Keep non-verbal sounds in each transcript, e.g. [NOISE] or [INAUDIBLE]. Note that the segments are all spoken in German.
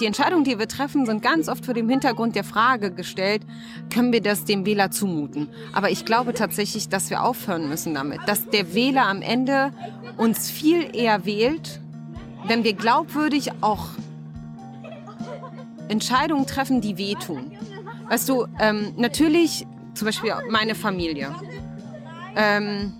die Entscheidungen, die wir treffen, sind ganz oft vor dem Hintergrund der Frage gestellt, können wir das dem Wähler zumuten? Aber ich glaube tatsächlich, dass wir aufhören müssen damit, dass der Wähler am Ende uns viel eher wählt, wenn wir glaubwürdig auch Entscheidungen treffen, die wehtun. Weißt du, ähm, natürlich zum Beispiel meine Familie. Ähm,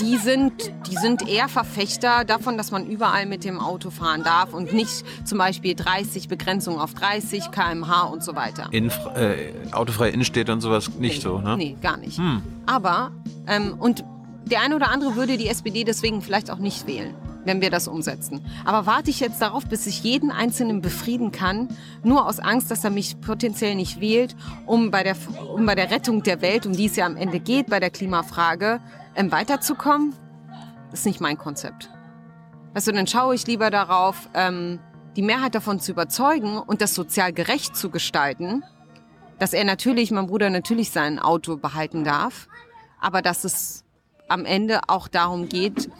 die sind, die sind eher Verfechter davon, dass man überall mit dem Auto fahren darf und nicht zum Beispiel 30 Begrenzung auf 30 km/h und so weiter. In, äh, autofreie Innenstädte und sowas nicht nee, so, ne? Nee, gar nicht. Hm. Aber, ähm, und der eine oder andere würde die SPD deswegen vielleicht auch nicht wählen wenn wir das umsetzen. Aber warte ich jetzt darauf, bis ich jeden Einzelnen befrieden kann, nur aus Angst, dass er mich potenziell nicht wählt, um bei der, um bei der Rettung der Welt, um die es ja am Ende geht, bei der Klimafrage, ähm, weiterzukommen? Ist nicht mein Konzept. Also dann schaue ich lieber darauf, ähm, die Mehrheit davon zu überzeugen und das sozial gerecht zu gestalten, dass er natürlich, mein Bruder natürlich sein Auto behalten darf, aber dass es am Ende auch darum geht,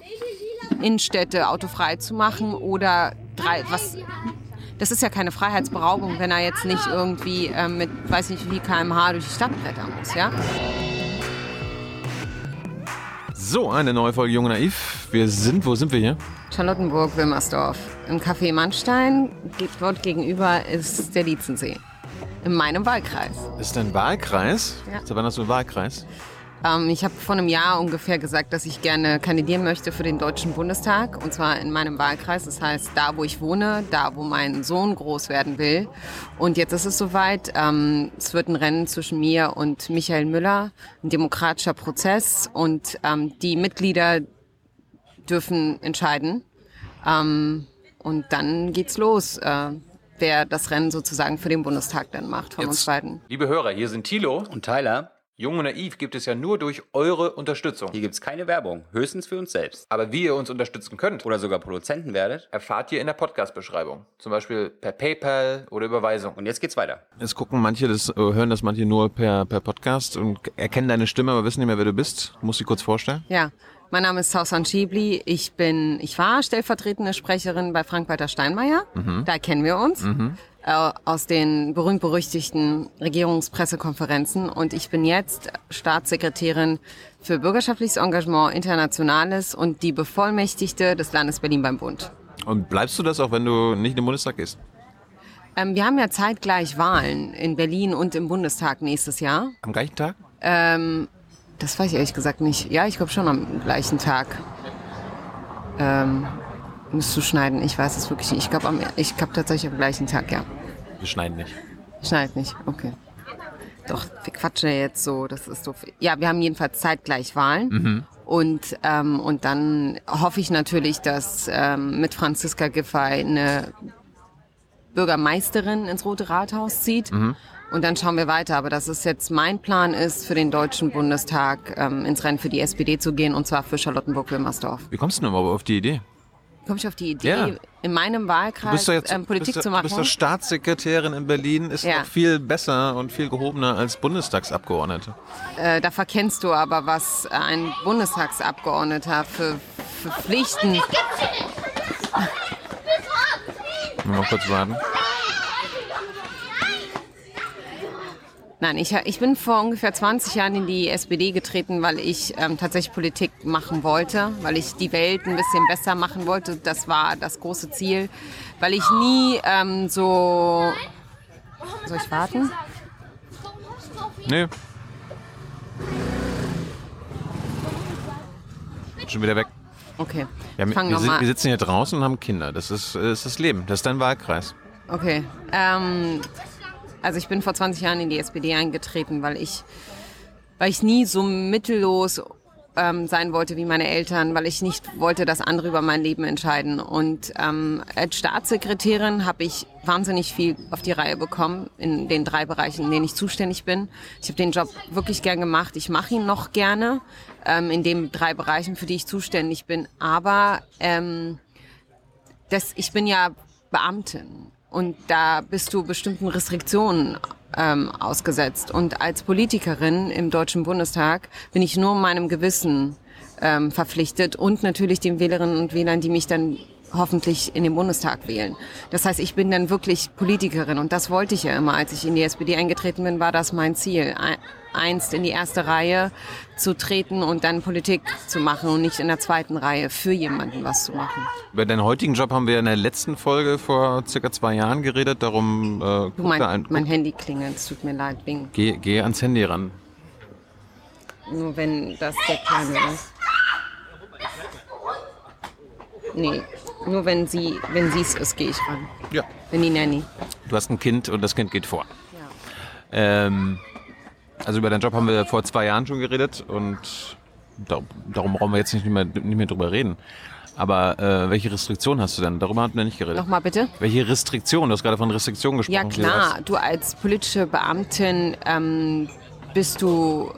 Innenstädte autofrei zu machen oder drei, was, das ist ja keine Freiheitsberaubung, wenn er jetzt nicht irgendwie äh, mit, weiß nicht wie kmh durch die Stadt brettern muss, ja? So, eine neue Folge Junge Naiv. Wir sind, wo sind wir hier? Charlottenburg, Wilmersdorf. Im Café Mannstein, dort gegenüber ist der Lietzensee. In meinem Wahlkreis. Ist dein Wahlkreis? Ja. Seit wann hast du einen Wahlkreis? Ähm, ich habe vor einem Jahr ungefähr gesagt, dass ich gerne kandidieren möchte für den Deutschen Bundestag. Und zwar in meinem Wahlkreis. Das heißt, da, wo ich wohne, da, wo mein Sohn groß werden will. Und jetzt ist es soweit. Ähm, es wird ein Rennen zwischen mir und Michael Müller. Ein demokratischer Prozess. Und ähm, die Mitglieder dürfen entscheiden. Ähm, und dann geht's los. Äh, wer das Rennen sozusagen für den Bundestag dann macht von Jetzt, uns beiden. Liebe Hörer, hier sind Thilo und Tyler. Jung und Naiv gibt es ja nur durch eure Unterstützung. Hier gibt es keine Werbung, höchstens für uns selbst. Aber wie ihr uns unterstützen könnt oder sogar Produzenten werdet, erfahrt ihr in der Podcast-Beschreibung. Zum Beispiel per PayPal oder Überweisung. Und jetzt geht's weiter. Es gucken manche, das, äh, hören das manche nur per, per Podcast und erkennen deine Stimme, aber wissen nicht mehr, wer du bist. Musst du dich kurz vorstellen? Ja. Mein Name ist Sausan Schibli. Ich bin, ich war stellvertretende Sprecherin bei Frank-Walter Steinmeier. Mhm. Da kennen wir uns. Mhm. Äh, aus den berühmt-berüchtigten Regierungspressekonferenzen und ich bin jetzt Staatssekretärin für bürgerschaftliches Engagement, Internationales und die Bevollmächtigte des Landes Berlin beim Bund. Und bleibst du das auch, wenn du nicht in den Bundestag gehst? Ähm, wir haben ja zeitgleich Wahlen in Berlin und im Bundestag nächstes Jahr. Am gleichen Tag? Ähm, das weiß ich ehrlich gesagt nicht. Ja, ich glaube schon am gleichen Tag. Ähm, Musst du schneiden? Ich weiß es wirklich nicht. Ich glaube glaub tatsächlich am gleichen Tag, ja. Wir schneiden nicht. Schneidet nicht, okay. Doch, wir quatschen ja jetzt so, das ist so. Ja, wir haben jedenfalls zeitgleich Wahlen. Mhm. Und, ähm, und dann hoffe ich natürlich, dass ähm, mit Franziska Giffey eine Bürgermeisterin ins Rote Rathaus zieht. Mhm. Und dann schauen wir weiter. Aber dass es jetzt mein Plan ist, für den Deutschen Bundestag ähm, ins Rennen für die SPD zu gehen, und zwar für Charlottenburg-Wilmersdorf. Wie kommst du denn aber auf die Idee? Komme ich auf die Idee, ja. in meinem Wahlkreis jetzt, ähm, Politik bist, zu machen. Du bist doch Staatssekretärin in Berlin, ist ja. noch viel besser und viel gehobener als Bundestagsabgeordnete. Äh, da verkennst du aber, was ein Bundestagsabgeordneter für, für Pflichten... Mal kurz warten. Nein, ich, ich bin vor ungefähr 20 Jahren in die SPD getreten, weil ich ähm, tatsächlich Politik machen wollte, weil ich die Welt ein bisschen besser machen wollte. Das war das große Ziel, weil ich nie ähm, so... Soll ich warten? Nee. Schon wieder weg. Okay. Ja, wir, wir, wir, sitzen hier draußen und haben Kinder. Das ist, das ist das Leben. Das ist dein Wahlkreis. Okay. Ähm, also ich bin vor 20 Jahren in die SPD eingetreten, weil ich, weil ich nie so mittellos ähm, sein wollte wie meine Eltern, weil ich nicht wollte, dass andere über mein Leben entscheiden. Und ähm, als Staatssekretärin habe ich wahnsinnig viel auf die Reihe bekommen in den drei Bereichen, in denen ich zuständig bin. Ich habe den Job wirklich gern gemacht. Ich mache ihn noch gerne ähm, in den drei Bereichen, für die ich zuständig bin. Aber ähm, das, ich bin ja Beamtin und da bist du bestimmten Restriktionen ähm, ausgesetzt. Und als Politikerin im Deutschen Bundestag bin ich nur meinem Gewissen ähm, verpflichtet und natürlich den Wählerinnen und Wählern, die mich dann hoffentlich in den Bundestag wählen. Das heißt, ich bin dann wirklich Politikerin und das wollte ich ja immer. Als ich in die SPD eingetreten bin, war das mein Ziel. Einst in die erste Reihe zu treten und dann Politik zu machen und nicht in der zweiten Reihe für jemanden was zu machen. Über deinen heutigen Job haben wir in der letzten Folge vor circa zwei Jahren geredet. Darum äh, du, mein, ein, mein Handy klingelt, es tut mir leid. Wegen. Geh, geh ans Handy ran. Nur wenn das der Kleine ist. Nee, nur wenn sie wenn es ist, gehe ich ran. Ja. Wenn die Nanny. Du hast ein Kind und das Kind geht vor. Ja. Ähm, also über deinen Job haben wir vor zwei Jahren schon geredet und darum, darum brauchen wir jetzt nicht mehr, nicht mehr drüber reden. Aber äh, welche Restriktionen hast du denn? Darüber hatten wir nicht geredet. Nochmal bitte. Welche Restriktionen? Du hast gerade von Restriktionen gesprochen. Ja klar, du als politische Beamtin ähm, bist du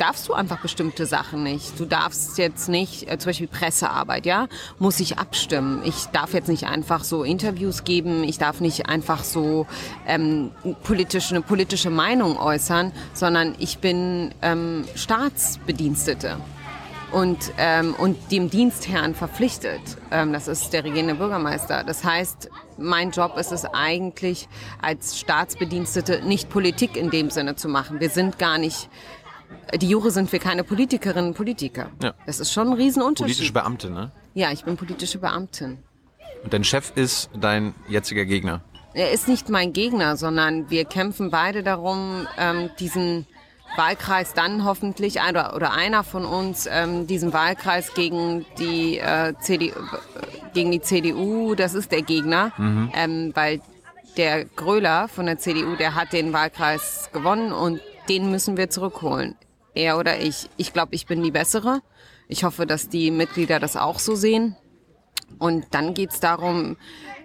darfst du einfach bestimmte Sachen nicht. Du darfst jetzt nicht, äh, zum Beispiel Pressearbeit, ja, muss ich abstimmen. Ich darf jetzt nicht einfach so Interviews geben, ich darf nicht einfach so ähm, politisch, eine politische Meinung äußern, sondern ich bin ähm, Staatsbedienstete und, ähm, und dem Dienstherrn verpflichtet. Ähm, das ist der regierende Bürgermeister. Das heißt, mein Job ist es eigentlich, als Staatsbedienstete nicht Politik in dem Sinne zu machen. Wir sind gar nicht die Jure sind wir keine Politikerinnen und Politiker. Ja. Das ist schon ein Riesenunterschied. Politische Beamte, ne? Ja, ich bin politische Beamtin. Und dein Chef ist dein jetziger Gegner? Er ist nicht mein Gegner, sondern wir kämpfen beide darum, ähm, diesen Wahlkreis dann hoffentlich, oder, oder einer von uns, ähm, diesen Wahlkreis gegen die, äh, CDU, gegen die CDU, das ist der Gegner, mhm. ähm, weil der Gröler von der CDU, der hat den Wahlkreis gewonnen und den müssen wir zurückholen. Er oder ich. Ich glaube, ich bin die bessere. Ich hoffe, dass die Mitglieder das auch so sehen. Und dann geht's darum,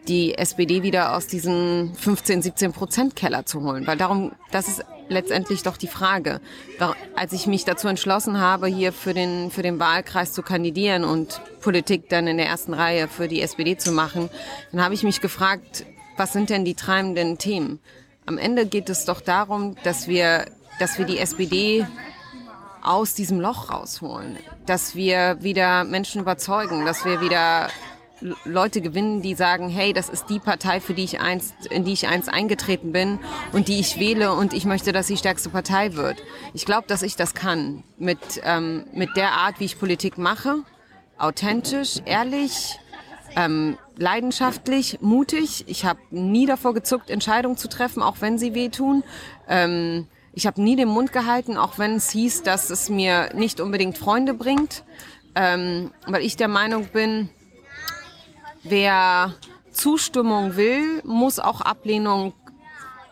die SPD wieder aus diesen 15, 17 Prozent Keller zu holen. Weil darum, das ist letztendlich doch die Frage. Als ich mich dazu entschlossen habe, hier für den, für den Wahlkreis zu kandidieren und Politik dann in der ersten Reihe für die SPD zu machen, dann habe ich mich gefragt, was sind denn die treibenden Themen? Am Ende geht es doch darum, dass wir dass wir die SPD aus diesem Loch rausholen, dass wir wieder Menschen überzeugen, dass wir wieder Leute gewinnen, die sagen, hey, das ist die Partei, für die ich einst, in die ich einst eingetreten bin und die ich wähle und ich möchte, dass sie stärkste Partei wird. Ich glaube, dass ich das kann mit, ähm, mit der Art, wie ich Politik mache, authentisch, ehrlich, ähm, leidenschaftlich, mutig. Ich habe nie davor gezuckt, Entscheidungen zu treffen, auch wenn sie wehtun. Ähm, ich habe nie den Mund gehalten, auch wenn es hieß, dass es mir nicht unbedingt Freunde bringt, ähm, weil ich der Meinung bin, wer Zustimmung will, muss auch Ablehnung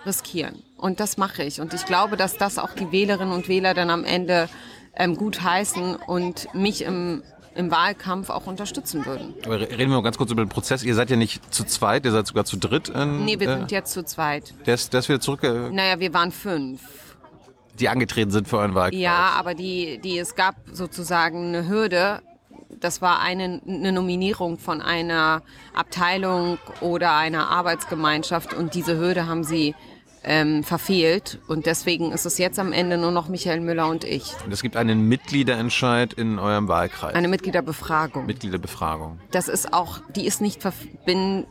riskieren. Und das mache ich. Und ich glaube, dass das auch die Wählerinnen und Wähler dann am Ende ähm, gut heißen und mich im im Wahlkampf auch unterstützen würden. Aber reden wir mal ganz kurz über den Prozess. Ihr seid ja nicht zu zweit, ihr seid sogar zu dritt. In, nee, wir äh, sind jetzt zu zweit. Der ist, der ist wieder zurück. Äh, naja, wir waren fünf die angetreten sind für euren Wahlkreis. Ja, aber die, die, es gab sozusagen eine Hürde. Das war eine, eine Nominierung von einer Abteilung oder einer Arbeitsgemeinschaft und diese Hürde haben sie ähm, verfehlt und deswegen ist es jetzt am Ende nur noch Michael Müller und ich. Und es gibt einen Mitgliederentscheid in eurem Wahlkreis. Eine Mitgliederbefragung. Mitgliederbefragung. Das ist auch, die ist nicht verbindend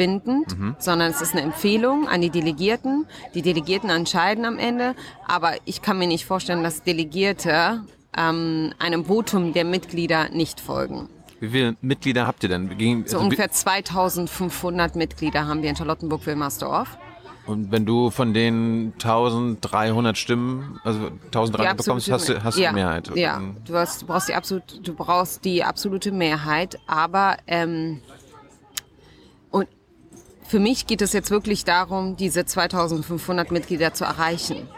bindend, mhm. sondern es ist eine Empfehlung an die Delegierten. Die Delegierten entscheiden am Ende, aber ich kann mir nicht vorstellen, dass Delegierte ähm, einem Votum der Mitglieder nicht folgen. Wie viele Mitglieder habt ihr denn? Gegen, so also ungefähr 2500 Mitglieder haben wir in Charlottenburg-Wilmersdorf. Und wenn du von den 1300 Stimmen, also 1300 bekommst, hast du, hast du ja, Mehrheit. Ja, du, hast, du, brauchst die absolut, du brauchst die absolute Mehrheit, aber ähm, für mich geht es jetzt wirklich darum, diese 2500 Mitglieder zu erreichen.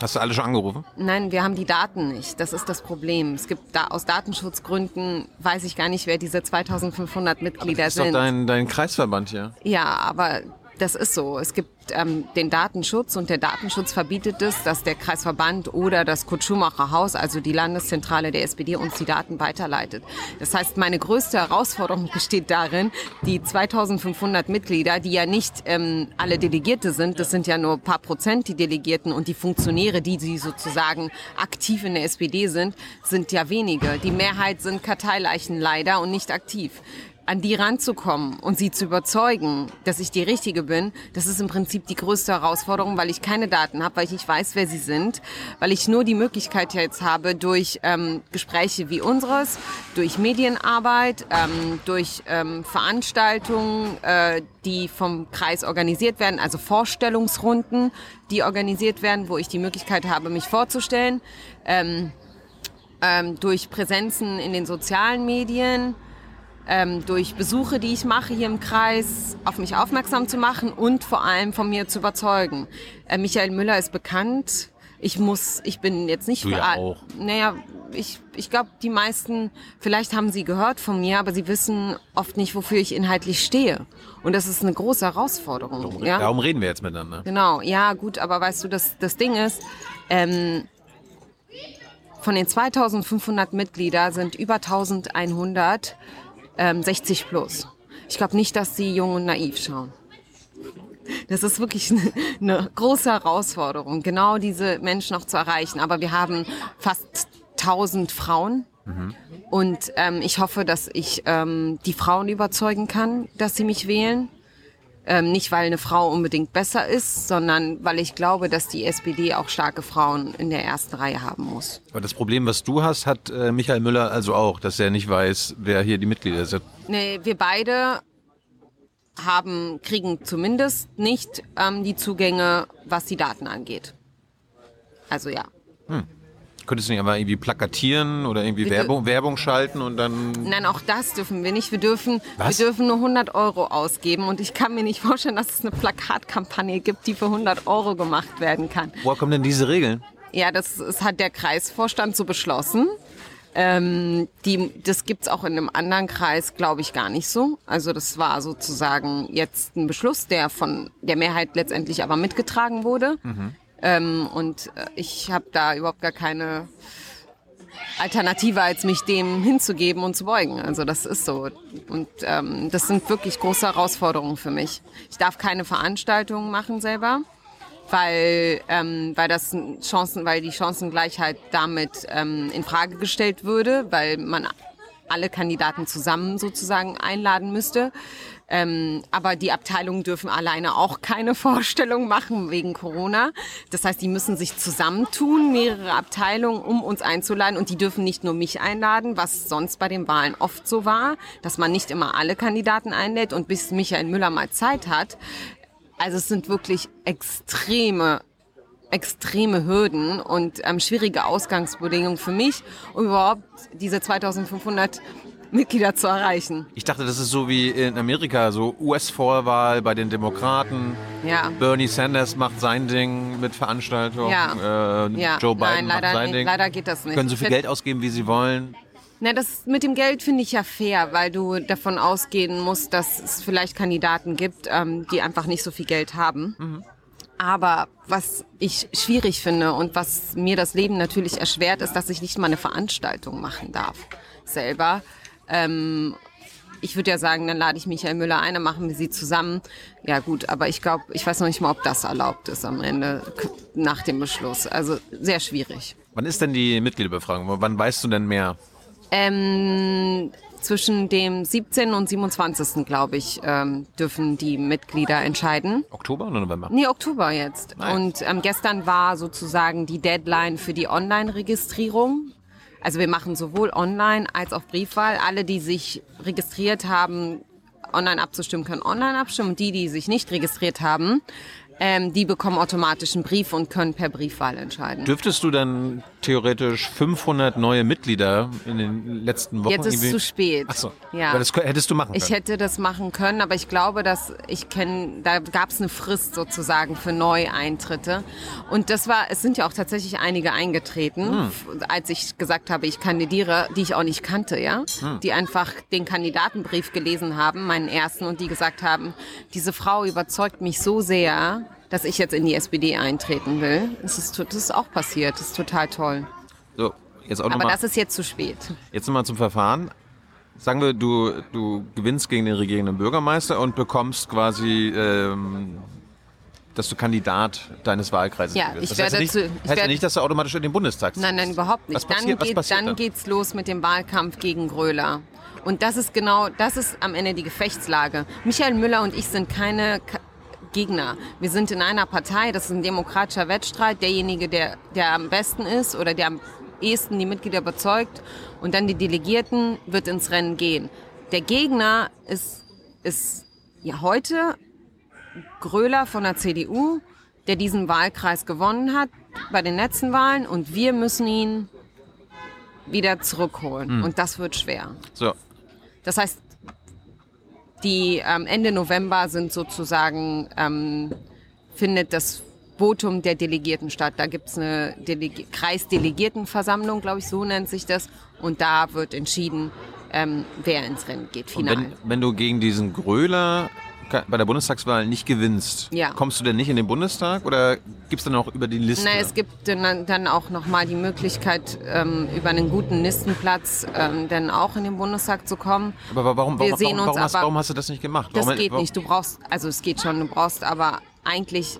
Hast du alle schon angerufen? Nein, wir haben die Daten nicht. Das ist das Problem. Es gibt da aus Datenschutzgründen weiß ich gar nicht, wer diese 2500 Mitglieder aber das ist sind. Doch dein, dein Kreisverband hier. Ja, aber das ist so. Es gibt ähm, den Datenschutz und der Datenschutz verbietet es, dass der Kreisverband oder das Kurt-Schumacher Haus, also die Landeszentrale der SPD, uns die Daten weiterleitet. Das heißt, meine größte Herausforderung [LAUGHS] besteht darin, die 2500 Mitglieder, die ja nicht ähm, alle Delegierte sind, das sind ja nur ein paar Prozent die Delegierten und die Funktionäre, die sie sozusagen aktiv in der SPD sind, sind ja wenige. Die Mehrheit sind Karteileichen leider und nicht aktiv. An die ranzukommen und sie zu überzeugen, dass ich die Richtige bin, das ist im Prinzip die größte Herausforderung, weil ich keine Daten habe, weil ich nicht weiß, wer sie sind, weil ich nur die Möglichkeit jetzt habe, durch ähm, Gespräche wie unseres, durch Medienarbeit, ähm, durch ähm, Veranstaltungen, äh, die vom Kreis organisiert werden, also Vorstellungsrunden, die organisiert werden, wo ich die Möglichkeit habe, mich vorzustellen, ähm, ähm, durch Präsenzen in den sozialen Medien, ähm, durch Besuche, die ich mache hier im Kreis, auf mich aufmerksam zu machen und vor allem von mir zu überzeugen. Äh, Michael Müller ist bekannt. Ich muss, ich bin jetzt nicht Du ja auch. Naja, ich, ich glaube, die meisten, vielleicht haben sie gehört von mir, aber sie wissen oft nicht, wofür ich inhaltlich stehe. Und das ist eine große Herausforderung. Darum, ja? darum reden wir jetzt miteinander. Genau, ja, gut, aber weißt du, das, das Ding ist, ähm, von den 2500 Mitglieder sind über 1100 ähm, 60 plus. Ich glaube nicht, dass sie jung und naiv schauen. Das ist wirklich [LAUGHS] eine, große Herausforderung, genau diese Menschen noch zu erreichen. Aber wir haben fast 1000 Frauen. Und ähm, ich hoffe, dass ich ähm, die Frauen überzeugen kann, dass sie mich wählen. Ähm, nicht, weil eine Frau unbedingt besser ist, sondern weil ich glaube, dass die SPD auch starke Frauen in der ersten Reihe haben muss. Aber das Problem, was du hast, hat äh, Michael Müller also auch, dass er nicht weiß, wer hier die Mitglieder sind. Nee, wir beide haben, kriegen zumindest nicht ähm, die Zugänge, was die Daten angeht. Also ja. Könntest du nicht einfach irgendwie plakatieren oder irgendwie. Werbung, Werbung schalten und dann. Nein, auch das dürfen wir nicht. Wir dürfen, Was? wir dürfen nur 100 Euro ausgeben und ich kann mir nicht vorstellen, dass es eine Plakatkampagne gibt, die für 100 Euro gemacht werden kann. Woher kommen denn diese Regeln? Ja, das, das hat der Kreisvorstand so beschlossen. Ähm, die, das gibt's auch in einem anderen Kreis, glaube ich, gar nicht so. Also das war sozusagen jetzt ein Beschluss, der von der Mehrheit letztendlich aber mitgetragen wurde. Ähm, und äh, ich habe da überhaupt gar keine Alternative, als mich dem hinzugeben und zu beugen. Also das ist so. Und ähm, das sind wirklich große Herausforderungen für mich. Ich darf keine Veranstaltungen machen selber weil ähm, weil das Chancen, weil die Chancengleichheit damit ähm, in Frage gestellt würde, weil man alle Kandidaten zusammen sozusagen einladen müsste. Ähm, aber die Abteilungen dürfen alleine auch keine [LAUGHS] Vorstellung machen wegen Corona. Das heißt, die müssen sich zusammentun, mehrere Abteilungen, um uns einzuladen. Und die dürfen nicht nur mich einladen, was sonst bei den Wahlen oft so war, dass man nicht immer alle Kandidaten einlädt. Und bis Michael Müller mal Zeit hat, also es sind wirklich extreme, extreme Hürden und ähm, schwierige Ausgangsbedingungen für mich, um überhaupt diese 2500 Mitglieder zu erreichen. Ich dachte, das ist so wie in Amerika, so US-Vorwahl bei den Demokraten. Ja. Bernie Sanders macht sein Ding mit Veranstaltungen. Ja. Äh, Ja, Joe Biden nein, leider macht sein nicht. Ding. Leider geht das nicht. Können so viel Geld ausgeben, wie sie wollen. Na, das mit dem Geld finde ich ja fair, weil du davon ausgehen musst, dass es vielleicht Kandidaten gibt, ähm, die einfach nicht so viel Geld haben. Aber was ich schwierig finde und was mir das Leben natürlich erschwert, ist, dass ich nicht mal eine Veranstaltung machen darf selber. Ähm, ich würde ja sagen, dann lade ich Michael Müller ein, dann machen wir sie zusammen. Ja gut, aber ich glaube, ich weiß noch nicht mal, ob das erlaubt ist am Ende nach dem Beschluss. Also sehr schwierig. Wann ist denn die Mitgliederbefragung? Wann weißt du denn mehr? Ähm, zwischen dem 17. und 27. glaube ich, ähm, dürfen die Mitglieder entscheiden. Oktober oder November? Nee, Oktober jetzt. Nice. Und ähm, gestern war sozusagen die Deadline für die Online-Registrierung. Also wir machen sowohl online als auch Briefwahl. Alle, die sich registriert haben, online abzustimmen, können online abstimmen. Und die, die sich nicht registriert haben, ähm, die bekommen automatisch einen Brief und können per Briefwahl entscheiden. Dürftest du dann theoretisch 500 neue Mitglieder in den letzten Wochen Jetzt ist es zu spät. Ach so. Ja. Das hättest du machen können. Ich hätte das machen können, aber ich glaube, dass ich kenne, da gab es eine Frist sozusagen für Neueintritte. Und das war, es sind ja auch tatsächlich einige eingetreten, Hm. als ich gesagt habe, ich kandidiere, die ich auch nicht kannte, ja, Hm. die einfach den Kandidatenbrief gelesen haben, meinen ersten, und die gesagt haben, diese Frau überzeugt mich so sehr, dass ich jetzt in die SPD eintreten will. Das ist, das ist auch passiert, das ist total toll. so, jetzt auch Aber nochmal das ist jetzt zu spät. jetzt noch mal zum Verfahren. Sagen wir, du, du gewinnst gegen den regierenden Bürgermeister und bekommst quasi ähm, dass du Kandidat deines Wahlkreises Ja, wirst. ich das werde heißt ja nicht, zu- heißt ja werde- nicht, dass du automatisch in den Bundestag ziehst. Nein, nein, überhaupt nicht. Was passiert- dann was geht, passiert dann dann? geht's los mit dem Wahlkampf gegen Gröler. Und das ist genau, das ist am Ende die Gefechtslage. Michael Müller und ich sind keine Gegner. Wir sind in einer Partei, das ist ein demokratischer Wettstreit. Derjenige, der, der am besten ist oder der am ehesten die Mitglieder überzeugt und dann die Delegierten, wird ins Rennen gehen. Der Gegner ist, ist ja heute Gröler von der CDU, der diesen Wahlkreis gewonnen hat bei den letzten Wahlen und wir müssen ihn wieder zurückholen. Und das wird schwer. So, Das heißt, die ähm, Ende November sind sozusagen, ähm, findet das Votum der Delegierten statt. Da gibt's eine Delegi Kreisdelegiertenversammlung, glaube ich, so nennt sich das. Und da wird entschieden, ähm, wer ins Rennen geht, final. wenn, wenn du gegen diesen Gröler bei der Bundestagswahl nicht gewinnst, Ja. kommst du denn nicht in den Bundestag oder gibst du dann auch über die Liste? Na, es gibt dann, dann auch nochmal die Möglichkeit, ähm, über einen guten Listenplatz ähm, dann auch in den Bundestag zu kommen. aber wa- warum, wir warum, sehen warum, warum, uns hast, aber- warum hast du das nicht gemacht? Das geht nicht. Du brauchst, also es geht schon, du brauchst aber eigentlich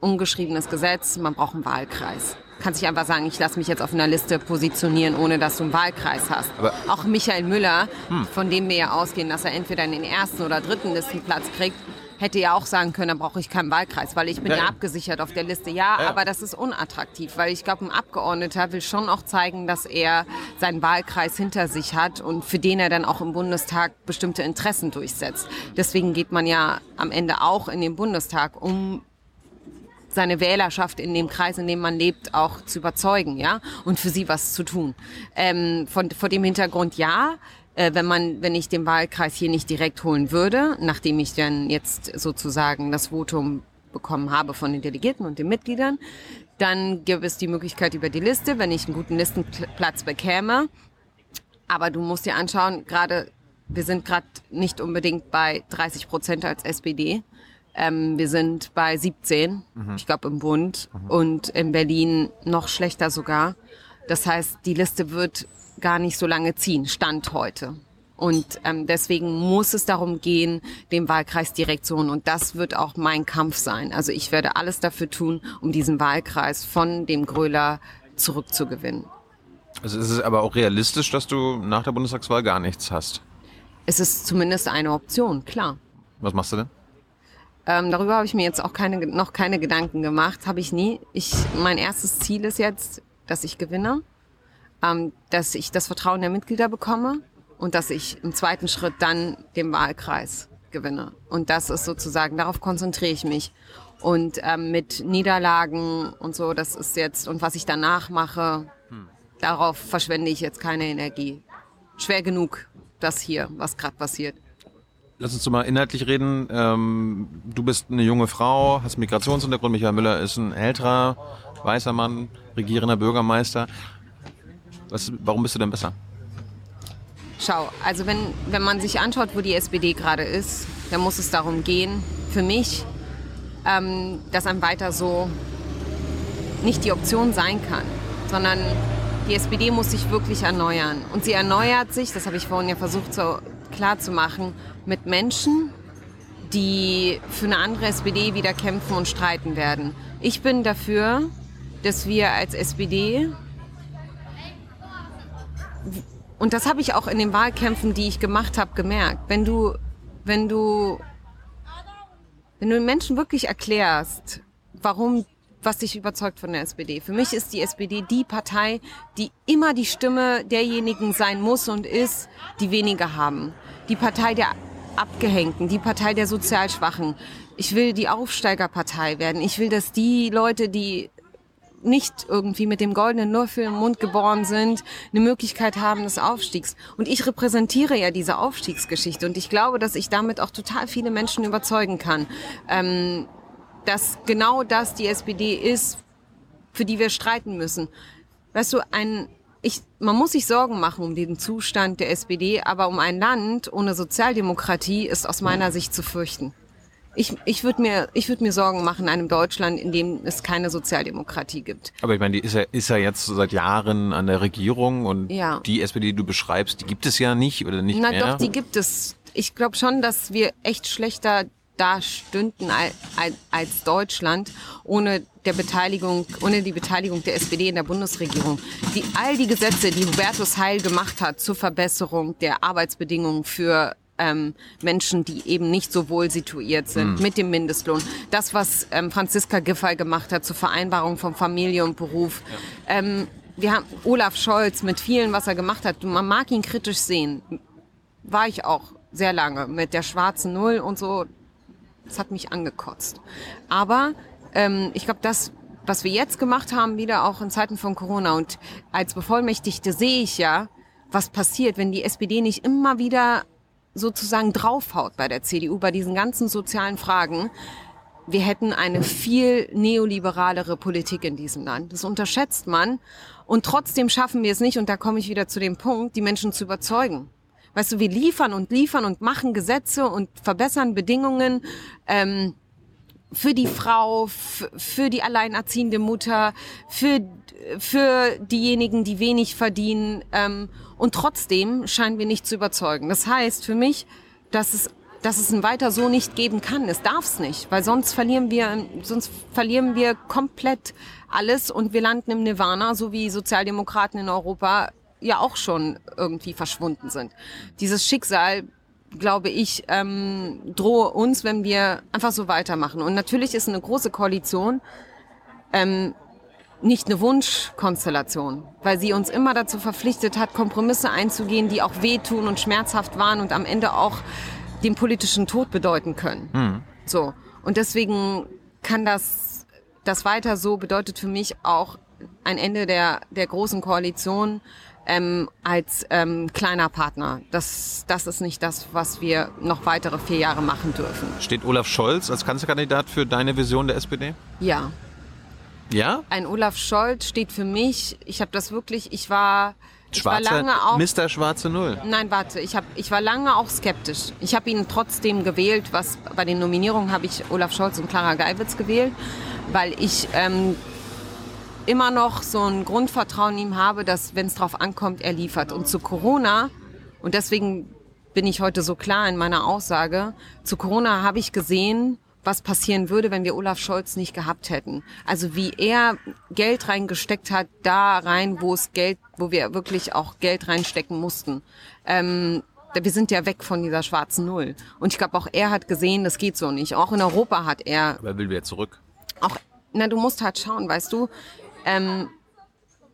ungeschriebenes Gesetz, man braucht einen Wahlkreis. Kannst nicht einfach sagen, ich lasse mich jetzt auf einer Liste positionieren, ohne dass du einen Wahlkreis hast. Aber- auch Michael Müller, Hm. von dem wir ja ausgehen, dass er entweder in den ersten oder dritten Listenplatz kriegt, hätte ja auch sagen können, dann brauche ich keinen Wahlkreis, weil ich bin Ja, ja, abgesichert auf der Liste. Ja, Ja. aber das ist unattraktiv, weil ich glaube, ein Abgeordneter will schon auch zeigen, dass er seinen Wahlkreis hinter sich hat und für den er dann auch im Bundestag bestimmte Interessen durchsetzt. Deswegen geht man ja am Ende auch in den Bundestag, um seine Wählerschaft in dem Kreis, in dem man lebt, auch zu überzeugen, ja, und für sie was zu tun. Ähm, von, vor dem Hintergrund ja, äh, wenn man, wenn ich den Wahlkreis hier nicht direkt holen würde, nachdem ich dann jetzt sozusagen das Votum bekommen habe von den Delegierten und den Mitgliedern, dann gäbe es die Möglichkeit über die Liste, wenn ich einen guten Listenplatz bekäme. Aber du musst dir anschauen, gerade wir sind gerade nicht unbedingt bei 30 Prozent als SPD. Ähm, wir sind bei 17, ich glaube im Bund und in Berlin noch schlechter sogar. Das heißt, die Liste wird gar nicht so lange ziehen, Stand heute. Und ähm, deswegen muss es darum gehen, den Wahlkreis direkt zu holen. Und das wird auch mein Kampf sein. Also ich werde alles dafür tun, um diesen Wahlkreis von dem Gröler zurückzugewinnen. Also ist es aber auch realistisch, dass du nach der Bundestagswahl gar nichts hast. Es ist zumindest eine Option, klar. Was machst du denn? Ähm, darüber habe ich mir jetzt auch keine, noch keine Gedanken gemacht, habe ich nie. Ich, mein erstes Ziel ist jetzt, dass ich gewinne, ähm, dass ich das Vertrauen der Mitglieder bekomme und dass ich im zweiten Schritt dann den Wahlkreis gewinne. Und das ist sozusagen, darauf konzentriere ich mich. Und ähm, mit Niederlagen und so, das ist jetzt, und was ich danach mache, darauf verschwende ich jetzt keine Energie. Schwer genug, das hier, was gerade passiert. Lass uns mal inhaltlich reden. Ähm, du bist eine junge Frau, hast Migrationshintergrund. Michael Müller ist ein älterer, weißer Mann, regierender Bürgermeister. Was, warum bist du denn besser? Schau, also wenn, wenn man sich anschaut, wo die SPD gerade ist, dann muss es darum gehen, für mich, ähm, dass ein weiter so nicht die Option sein kann, sondern die SPD muss sich wirklich erneuern. Und sie erneuert sich, das habe ich vorhin ja versucht so klar zu machen, mit Menschen, die für eine andere SPD wieder kämpfen und streiten werden. Ich bin dafür, dass wir als SPD und das habe ich auch in den Wahlkämpfen, die ich gemacht habe, gemerkt. Wenn du, wenn du, wenn du den Menschen wirklich erklärst, warum, was dich überzeugt von der SPD. Für mich ist die SPD die Partei, die immer die Stimme derjenigen sein muss und ist, die weniger haben. Die Partei der Abgehängten, die Partei der Sozialschwachen. Ich will die Aufsteigerpartei werden. Ich will, dass die Leute, die nicht irgendwie mit dem goldenen Löffel im Mund geboren sind, eine Möglichkeit haben des Aufstiegs. Und ich repräsentiere ja diese Aufstiegsgeschichte und ich glaube, dass ich damit auch total viele Menschen überzeugen kann, ähm, dass genau das die SPD ist, für die wir streiten müssen. Weißt du, ein, ich, man muss sich Sorgen machen um den Zustand der SPD, aber um ein Land ohne Sozialdemokratie ist aus meiner Sicht zu fürchten. Ich, ich würde mir, ich würd mir Sorgen machen in einem Deutschland, in dem es keine Sozialdemokratie gibt. Aber ich meine, die ist ja, ist ja jetzt seit Jahren an der Regierung und Ja. die SPD, die du beschreibst, die gibt es ja nicht oder nicht Na mehr. doch, die gibt es. Ich glaube schon, dass wir echt schlechter da stünden als Deutschland ohne der Beteiligung, ohne die Beteiligung der SPD in der Bundesregierung. Die, all die Gesetze, die Hubertus Heil gemacht hat zur Verbesserung der Arbeitsbedingungen für ähm, Menschen, die eben nicht so wohl situiert sind, mhm. mit dem Mindestlohn. Das, was ähm, Franziska Giffey gemacht hat zur Vereinbarung von Familie und Beruf. Ja. Ähm, wir haben Olaf Scholz mit vielen, was er gemacht hat. Man mag ihn kritisch sehen. War ich auch sehr lange mit der schwarzen Null und so. Das hat mich angekotzt. Aber ähm, ich glaube, das, was wir jetzt gemacht haben, wieder auch in Zeiten von Corona und als Bevollmächtigte sehe ich ja, was passiert, wenn die SPD nicht immer wieder sozusagen draufhaut bei der CDU, bei diesen ganzen sozialen Fragen. Wir hätten eine viel neoliberalere Politik in diesem Land. Das unterschätzt man. Und trotzdem schaffen wir es nicht, und da komme ich wieder zu dem Punkt, die Menschen zu überzeugen. Weißt du, wir liefern und liefern und machen Gesetze und verbessern Bedingungen ähm, für die Frau, für die alleinerziehende Mutter, für, für diejenigen, die wenig verdienen. Ähm, und trotzdem scheinen wir nicht zu überzeugen. Das heißt für mich, dass es dass es ein weiter so nicht geben kann. Es darf es nicht, weil sonst verlieren wir, sonst verlieren wir komplett alles und wir landen im Nirvana, so wie Sozialdemokraten in Europa ja auch schon irgendwie verschwunden sind. Dieses Schicksal, glaube ich, ähm, drohe uns, wenn wir einfach so weitermachen. Und natürlich ist eine große Koalition ähm, nicht eine Wunschkonstellation, weil sie uns immer dazu verpflichtet hat, Kompromisse einzugehen, die auch wehtun und schmerzhaft waren und am Ende auch den politischen Tod bedeuten können. Mhm. So. Und deswegen kann das, das weiter so bedeutet für mich auch ein Ende der, der großen Koalition ähm, als ähm, kleiner Partner. Das, das ist nicht das, was wir noch weitere vier Jahre machen dürfen. Steht Olaf Scholz als Kanzlerkandidat für deine Vision der SPD? Ja. Ja? Ein Olaf Scholz steht für mich, ich habe das wirklich, ich war... Schwarze, ich war lange auch, Mr. Schwarze Null. Nein, warte, ich, hab, ich war lange auch skeptisch. Ich habe ihn trotzdem gewählt, was bei den Nominierungen habe ich Olaf Scholz und Clara Geiwitz gewählt, weil ich ähm, immer noch so ein Grundvertrauen in ihm habe, dass wenn es drauf ankommt, er liefert. Und zu Corona, und deswegen bin ich heute so klar in meiner Aussage, zu Corona habe ich gesehen, was passieren würde, wenn wir Olaf Scholz nicht gehabt hätten. Also wie er Geld reingesteckt hat, da rein, wo es Geld, wo wir wirklich auch Geld reinstecken mussten. Ähm, wir sind ja weg von dieser schwarzen Null. Und ich glaube, auch er hat gesehen, das geht so nicht. Auch in Europa hat er. Aber will wieder zurück. Auch, na, du musst halt schauen, weißt du. Ähm,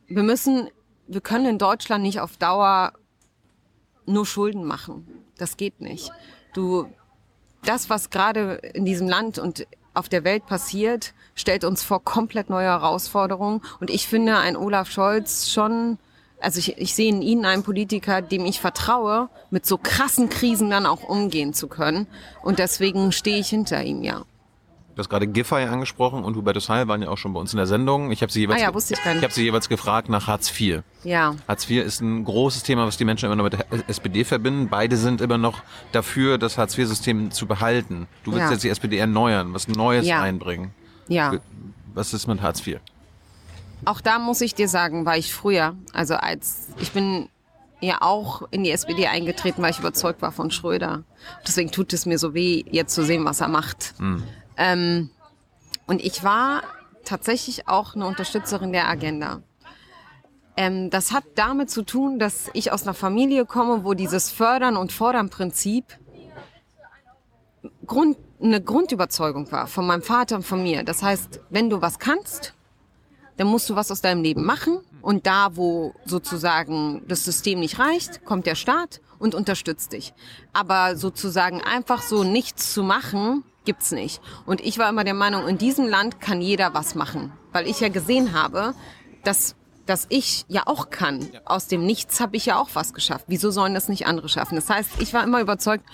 wir müssen, wir können in Deutschland nicht auf Dauer nur Schulden machen. Das geht nicht. Du, das, was gerade in diesem Land und auf der Welt passiert, stellt uns vor komplett neue Herausforderungen. Und ich finde, ein Olaf Scholz schon, also ich, ich sehe in Ihnen einen Politiker, dem ich vertraue, mit so krassen Krisen dann auch umgehen zu können. Und deswegen stehe ich hinter ihm, ja. Du hast gerade Giffey angesprochen und Hubertus Heil waren ja auch schon bei uns in der Sendung. Ich habe sie jeweils, ah ja, wusste ich, ich habe sie jeweils gefragt nach Hartz IV. Ja. Hartz IV ist ein großes Thema, was die Menschen immer noch mit der SPD verbinden. Beide sind immer noch dafür, das Hartz IV-System zu behalten. Du willst ja. jetzt die SPD erneuern, was Neues ja. einbringen. Ja. Was ist mit Hartz IV? Auch da muss ich dir sagen, war ich früher, also als ich bin ja auch in die SPD eingetreten, weil ich überzeugt war von Schröder. Deswegen tut es mir so weh, jetzt zu sehen, was er macht. Mhm. Ähm, und ich war tatsächlich auch eine Unterstützerin der Agenda. Ähm, das hat damit zu tun, dass ich aus einer Familie komme, wo dieses Fördern und Fordern Prinzip Grund, eine Grundüberzeugung war von meinem Vater und von mir. Das heißt, wenn du was kannst, dann musst du was aus deinem Leben machen. Und da, wo sozusagen das System nicht reicht, kommt der Staat und unterstützt dich. Aber sozusagen einfach so nichts zu machen, gibt's nicht. Und ich war immer der Meinung, in diesem Land kann jeder was machen, weil ich ja gesehen habe, dass dass ich ja auch kann. Aus dem Nichts habe ich ja auch was geschafft. Wieso sollen das nicht andere schaffen? Das heißt, ich war immer überzeugt,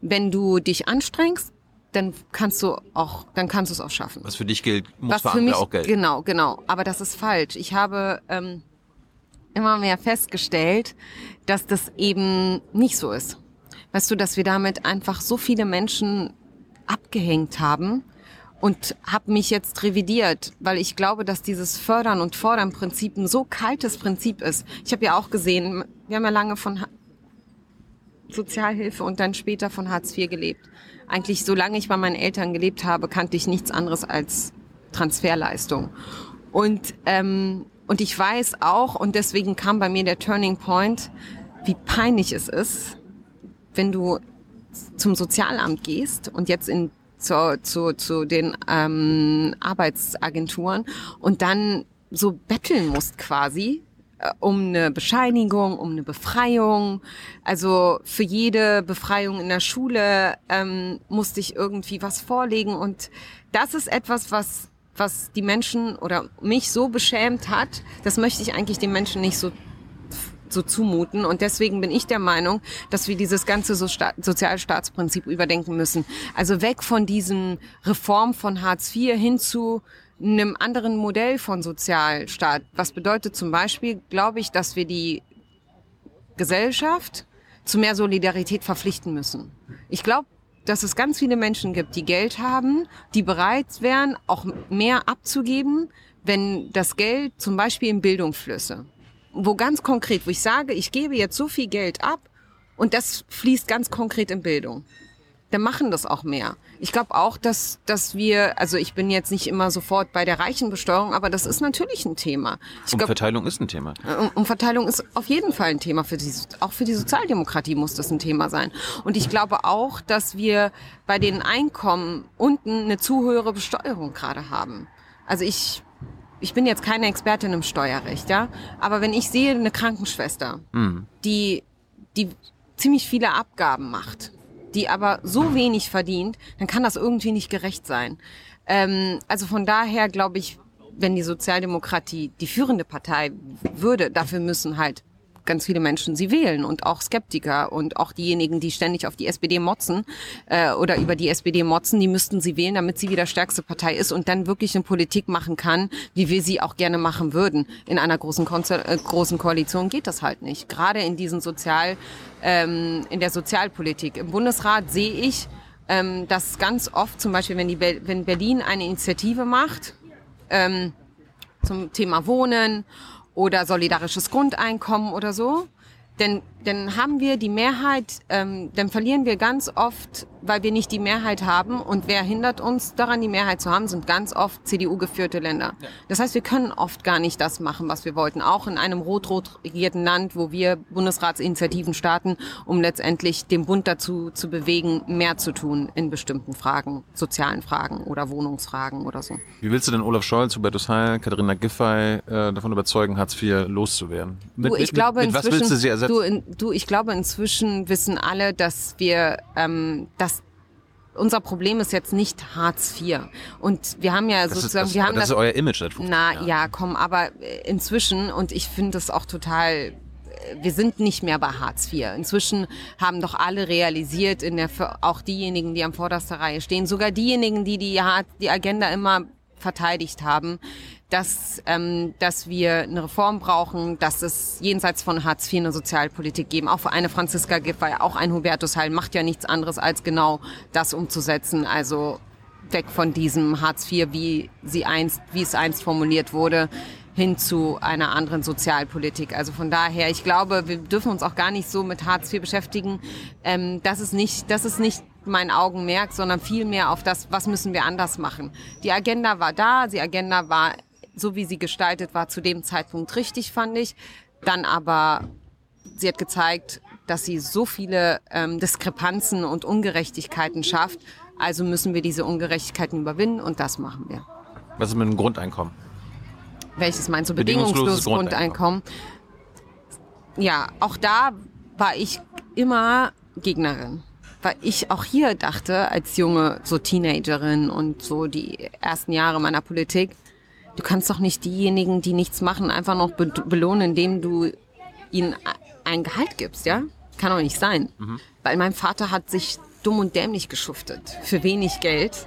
wenn du dich anstrengst, dann kannst du auch, dann kannst du es auch schaffen. Was für dich gilt, muss Was für, für mich, auch gelten. Genau, genau. Aber das ist falsch. Ich habe ähm, immer mehr festgestellt, dass das eben nicht so ist. Weißt du, dass wir damit einfach so viele Menschen abgehängt haben und habe mich jetzt revidiert, weil ich glaube, dass dieses Fördern und Fordern Prinzip ein so kaltes Prinzip ist. Ich habe ja auch gesehen, wir haben ja lange von Sozialhilfe und dann später von Hartz IV gelebt. Eigentlich, solange ich bei meinen Eltern gelebt habe, kannte ich nichts anderes als Transferleistung. Und, ähm, und ich weiß auch, und deswegen kam bei mir der Turning Point, wie peinlich es ist, wenn du zum Sozialamt gehst und jetzt in zu, zu, zu den ähm, Arbeitsagenturen und dann so betteln musst quasi äh, um eine Bescheinigung, um eine Befreiung. Also für jede Befreiung in der Schule ähm, musste ich irgendwie was vorlegen und das ist etwas, was was die Menschen oder mich so beschämt hat, das möchte ich eigentlich den Menschen nicht so so zumuten. Und deswegen bin ich der Meinung, dass wir dieses ganze so Sozialstaatsprinzip überdenken müssen. Also weg von diesem Reform von Hartz IV hin zu einem anderen Modell von Sozialstaat. Was bedeutet zum Beispiel, glaube ich, dass wir die Gesellschaft zu mehr Solidarität verpflichten müssen. Ich glaube, dass es ganz viele Menschen gibt, die Geld haben, die bereit wären, auch mehr abzugeben, wenn das Geld zum Beispiel in Bildung flüsse wo ganz konkret, wo ich sage, ich gebe jetzt so viel Geld ab und das fließt ganz konkret in Bildung. Dann machen das auch mehr. Ich glaube auch, dass, dass wir, also ich bin jetzt nicht immer sofort bei der Reichenbesteuerung, aber das ist natürlich ein Thema. Ich Umverteilung glaub, ist ein Thema. Umverteilung ist auf jeden Fall ein Thema. Für die, auch für die Sozialdemokratie muss das ein Thema sein. Und ich glaube auch, dass wir bei den Einkommen unten eine zu höhere Besteuerung gerade haben. Also ich ich bin jetzt keine Expertin im Steuerrecht, ja, aber wenn ich sehe eine Krankenschwester, mhm. die, die ziemlich viele Abgaben macht, die aber so wenig verdient, dann kann das irgendwie nicht gerecht sein. Ähm, also von daher glaube ich, wenn die Sozialdemokratie die führende Partei würde, dafür müssen halt ganz viele Menschen sie wählen und auch Skeptiker und auch diejenigen, die ständig auf die SPD motzen äh, oder über die SPD motzen, die müssten sie wählen, damit sie wieder stärkste Partei ist und dann wirklich eine Politik machen kann, wie wir sie auch gerne machen würden. In einer großen, Konzer äh, großen Koalition geht das halt nicht. Gerade in diesen Sozial, ähm, in der Sozialpolitik. Im Bundesrat sehe ich, ähm, dass ganz oft zum Beispiel, wenn, die Be wenn Berlin eine Initiative macht, ähm, zum Thema Wohnen oder solidarisches Grundeinkommen oder so, denn dann haben wir die Mehrheit, ähm, dann verlieren wir ganz oft, weil wir nicht die Mehrheit haben. Und wer hindert uns daran, die Mehrheit zu haben, sind ganz oft CDU-geführte Länder. Ja. Das heißt, wir können oft gar nicht das machen, was wir wollten. Auch in einem rot-rot regierten Land, wo wir Bundesratsinitiativen starten, um letztendlich den Bund dazu zu bewegen, mehr zu tun in bestimmten Fragen, sozialen Fragen oder Wohnungsfragen oder so. Wie willst du denn Olaf Scholz, Hubertus Heil, Katharina Giffey äh, davon überzeugen, Hartz IV loszuwerden? Mit, du, ich mit, glaube, mit, mit was willst du sie ersetzen? Du, in, du, ich glaube, inzwischen wissen alle, dass wir, ähm, dass unser Problem ist jetzt nicht Hartz IV. Und wir haben ja das sozusagen, ist, das, wir haben das, das ist euer Image seit 15 Na Jahren. ja, komm, aber inzwischen und ich finde das auch total wir sind nicht mehr bei Hartz IV. Inzwischen haben doch alle realisiert, in der, auch diejenigen, die am vorderster Reihe stehen, sogar diejenigen, die die, die Agenda immer verteidigt haben, dass, ähm, dass wir eine Reform brauchen, dass es jenseits von Hartz IV eine Sozialpolitik geben. Auch für eine Franziska Giffey, auch ein Hubertus Heil macht ja nichts anderes, als genau das umzusetzen. Also weg von diesem Hartz IV, wie sie einst, wie es einst formuliert wurde, hin zu einer anderen Sozialpolitik. Also von daher, ich glaube, wir dürfen uns auch gar nicht so mit Hartz IV beschäftigen. Ähm, das ist nicht, das ist nicht mein Augenmerk, sondern vielmehr auf das, was müssen wir anders machen. Die Agenda war da, die Agenda war so wie sie gestaltet war, zu dem Zeitpunkt richtig, fand ich. Dann aber, sie hat gezeigt, dass sie so viele ähm, Diskrepanzen und Ungerechtigkeiten schafft. Also müssen wir diese Ungerechtigkeiten überwinden und das machen wir. Was ist mit dem Grundeinkommen? Welches meinst du? Bedingungsloses, Grundeinkommen. Grundeinkommen. Ja, auch da war ich immer Gegnerin. Weil ich auch hier dachte, als junge so Teenagerin und so die ersten Jahre meiner Politik, Du kannst doch nicht diejenigen, die nichts machen, einfach noch be belohnen, indem du ihnen ein Gehalt gibst, ja? Kann doch nicht sein. Mhm. Weil mein Vater hat sich dumm und dämlich geschuftet für wenig Geld.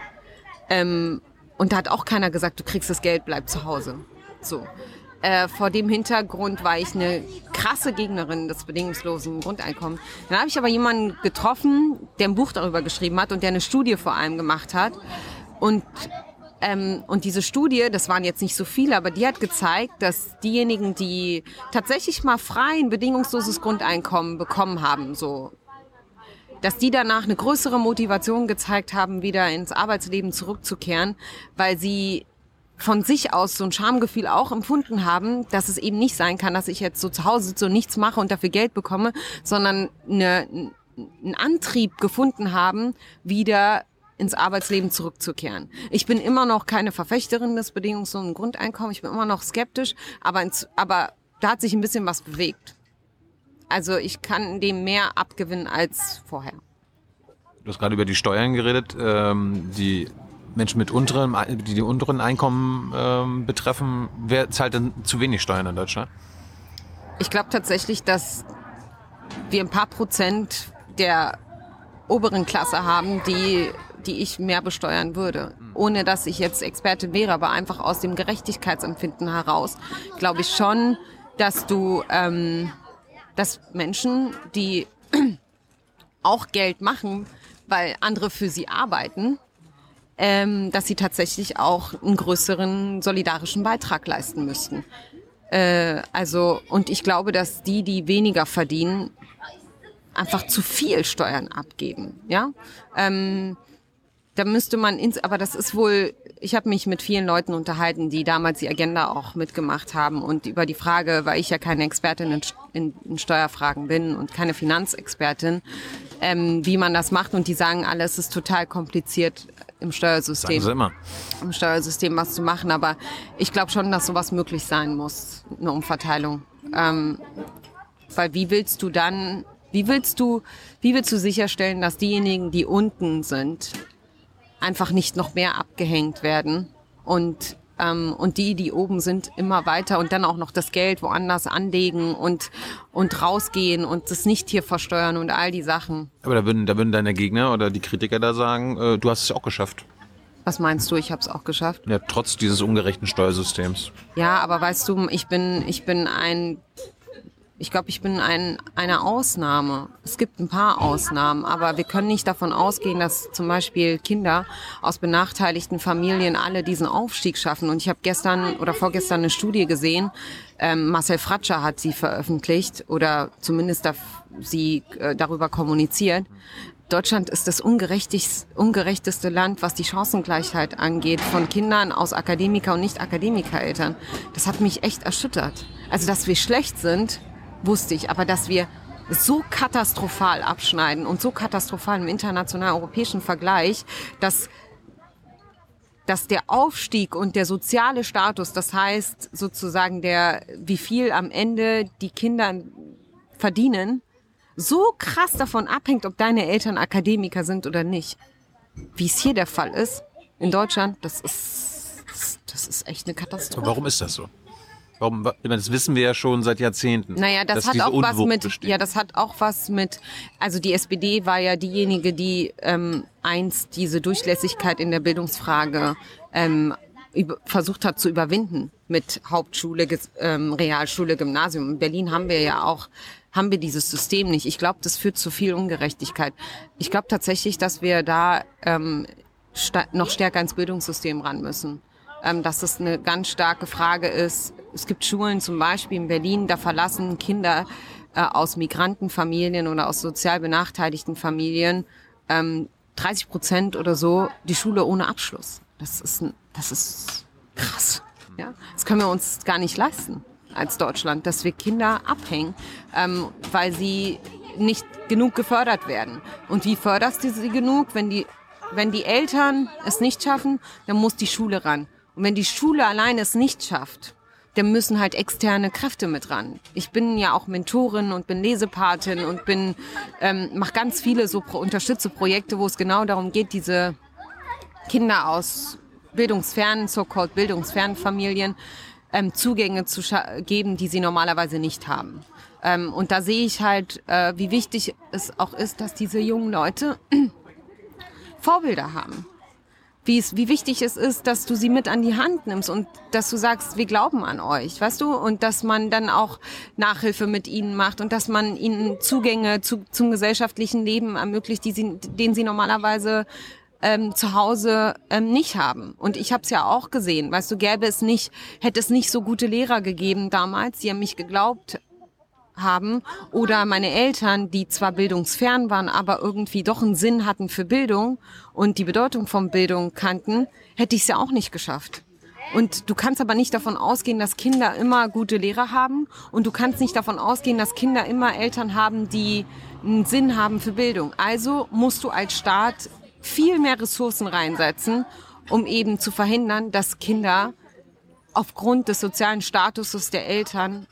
Ähm, und da hat auch keiner gesagt, du kriegst das Geld, bleib zu Hause. So. Äh, vor dem Hintergrund war ich eine krasse Gegnerin des bedingungslosen Grundeinkommens. Dann habe ich aber jemanden getroffen, der ein Buch darüber geschrieben hat und der eine Studie vor allem gemacht hat. Und ähm, und diese Studie, das waren jetzt nicht so viele, aber die hat gezeigt, dass diejenigen, die tatsächlich mal frei ein bedingungsloses Grundeinkommen bekommen haben, so dass die danach eine größere Motivation gezeigt haben, wieder ins Arbeitsleben zurückzukehren, weil sie von sich aus so ein Schamgefühl auch empfunden haben, dass es eben nicht sein kann, dass ich jetzt so zu Hause und nichts mache und dafür Geld bekomme, sondern eine, einen Antrieb gefunden haben, wieder ins Arbeitsleben zurückzukehren. Ich bin immer noch keine Verfechterin des bedingungslosen Grundeinkommens, ich bin immer noch skeptisch, aber, ins, aber da hat sich ein bisschen was bewegt. Also ich kann dem mehr abgewinnen als vorher. Du hast gerade über die Steuern geredet, ähm, die Menschen mit unteren, die die unteren Einkommen ähm, betreffen. Wer zahlt denn zu wenig Steuern in Deutschland? Ich glaube tatsächlich, dass wir ein paar Prozent der oberen Klasse haben, die die ich mehr besteuern würde. Ohne dass ich jetzt Experte wäre, aber einfach aus dem Gerechtigkeitsempfinden heraus, glaube ich schon, dass du, ähm, dass Menschen, die [CLEARS THROAT] auch Geld machen, weil andere für sie arbeiten, ähm, dass sie tatsächlich auch einen größeren solidarischen Beitrag leisten müssten. Äh, also, und ich glaube, dass die, die weniger verdienen, einfach zu viel Steuern abgeben. Ja, ähm, da müsste man ins, aber das ist wohl, ich habe mich mit vielen Leuten unterhalten, die damals die Agenda auch mitgemacht haben und über die Frage, weil ich ja keine Expertin in, in, in Steuerfragen bin und keine Finanzexpertin, ähm, wie man das macht und die sagen alle, es ist total kompliziert im Steuersystem. Sagen immer. Im Steuersystem was zu machen, aber ich glaube schon, dass sowas möglich sein muss, eine Umverteilung. Ähm, weil wie willst du dann, wie willst du, wie willst du sicherstellen, dass diejenigen, die unten sind, einfach nicht noch mehr abgehängt werden und ähm, und die, die oben sind, immer weiter und dann auch noch das Geld woanders anlegen und und rausgehen und das nicht hier versteuern und all die Sachen. Aber da würden, da würden deine Gegner oder die Kritiker da sagen, äh, du hast es auch geschafft. Was meinst du? Ich habe es auch geschafft. Ja, trotz dieses ungerechten Steuersystems. Ja, aber weißt du, ich bin ich bin ein ich glaube, ich bin ein, eine Ausnahme. Es gibt ein paar Ausnahmen, aber wir können nicht davon ausgehen, dass zum Beispiel Kinder aus benachteiligten Familien alle diesen Aufstieg schaffen. Und ich habe gestern oder vorgestern eine Studie gesehen, ähm, Marcel Fratscher hat sie veröffentlicht oder zumindest da, sie äh, darüber kommuniziert. Deutschland ist das ungerechteste Land, was die Chancengleichheit angeht, von Kindern aus Akademiker- und Nicht-Akademiker-Eltern. Das hat mich echt erschüttert. Also, dass wir schlecht sind, wusste ich. Aber dass wir so katastrophal abschneiden und so katastrophal im internationalen europäischen Vergleich, dass dass der Aufstieg und der soziale Status, das heißt sozusagen der, wie viel am Ende die Kinder verdienen, so krass davon abhängt, ob deine Eltern Akademiker sind oder nicht. Wie es hier der Fall ist, in Deutschland, das ist, das ist echt eine Katastrophe. Warum ist das so? Warum, das wissen wir ja schon seit Jahrzehnten. Naja, das hat auch was mit, besteht. ja, das hat auch was mit, also die SPD war ja diejenige, die ähm, einst diese Durchlässigkeit in der Bildungsfrage ähm, versucht hat zu überwinden mit Hauptschule, ähm, Realschule, Gymnasium. In Berlin haben wir ja auch haben wir dieses System nicht. Ich glaube, das führt zu viel Ungerechtigkeit. Ich glaube tatsächlich, dass wir da ähm, noch stärker ins Bildungssystem ran müssen dass das eine ganz starke Frage ist. Es gibt Schulen zum Beispiel in Berlin, da verlassen Kinder äh, aus Migrantenfamilien oder aus sozial benachteiligten Familien ähm, 30 Prozent oder so die Schule ohne Abschluss. Das ist, das ist krass. Ja? Das können wir uns gar nicht leisten als Deutschland, dass wir Kinder abhängen, ähm, weil sie nicht genug gefördert werden. Und wie förderst du sie genug? Wenn die, wenn die Eltern es nicht schaffen, dann muss die Schule ran. Und wenn die Schule alleine es nicht schafft, dann müssen halt externe Kräfte mit ran. Ich bin ja auch Mentorin und bin Lesepatin und bin ähm, mache ganz viele so unterstütze Projekte, wo es genau darum geht, diese Kinder aus bildungsfernen, so-called bildungsfernen Familien ähm, Zugänge zu geben, die sie normalerweise nicht haben. Ähm, und da sehe ich halt, äh, wie wichtig es auch ist, dass diese jungen Leute [CLEARS THROAT] Vorbilder haben wie es, wie wichtig es ist, dass du sie mit an die Hand nimmst und dass du sagst, wir glauben an euch, weißt du? Und dass man dann auch Nachhilfe mit ihnen macht und dass man ihnen Zugänge zu, zum gesellschaftlichen Leben ermöglicht, die sie, den sie normalerweise ähm, zu Hause ähm, nicht haben. Und ich habe es ja auch gesehen, weißt du, gäbe es nicht, hätte es nicht so gute Lehrer gegeben damals, die an mich geglaubt haben oder meine Eltern, die zwar bildungsfern waren, aber irgendwie doch einen Sinn hatten für Bildung und die Bedeutung von Bildung kannten, hätte ich es ja auch nicht geschafft. Und du kannst aber nicht davon ausgehen, dass Kinder immer gute Lehrer haben und du kannst nicht davon ausgehen, dass Kinder immer Eltern haben, die einen Sinn haben für Bildung. Also musst du als Staat viel mehr Ressourcen reinsetzen, um eben zu verhindern, dass Kinder aufgrund des sozialen Statuses der Eltern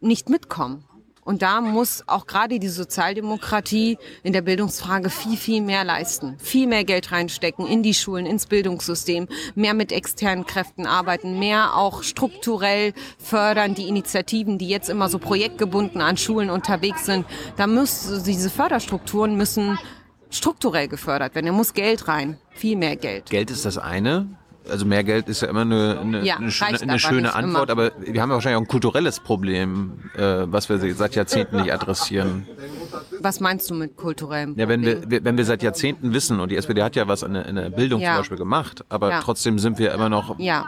nicht mitkommen. Und da muss auch gerade die Sozialdemokratie in der Bildungsfrage viel, viel mehr leisten. Viel mehr Geld reinstecken in die Schulen, ins Bildungssystem, mehr mit externen Kräften arbeiten, mehr auch strukturell fördern die Initiativen, die jetzt immer so projektgebunden an Schulen unterwegs sind. Da müssen diese Förderstrukturen müssen strukturell gefördert werden. Da muss Geld rein. Viel mehr Geld. Geld ist das eine also mehr Geld ist ja immer eine, eine, Ja, eine, schöne, eine schöne Antwort, immer. aber wir haben ja wahrscheinlich auch ein kulturelles Problem, äh, was wir seit Jahrzehnten nicht adressieren. Was meinst du mit kulturellem? Ja, wenn Problem? wir, wenn wir seit Jahrzehnten wissen, und die SPD hat ja was in der, in der Bildung Ja. zum Beispiel gemacht, aber Ja. trotzdem sind wir immer noch Ja,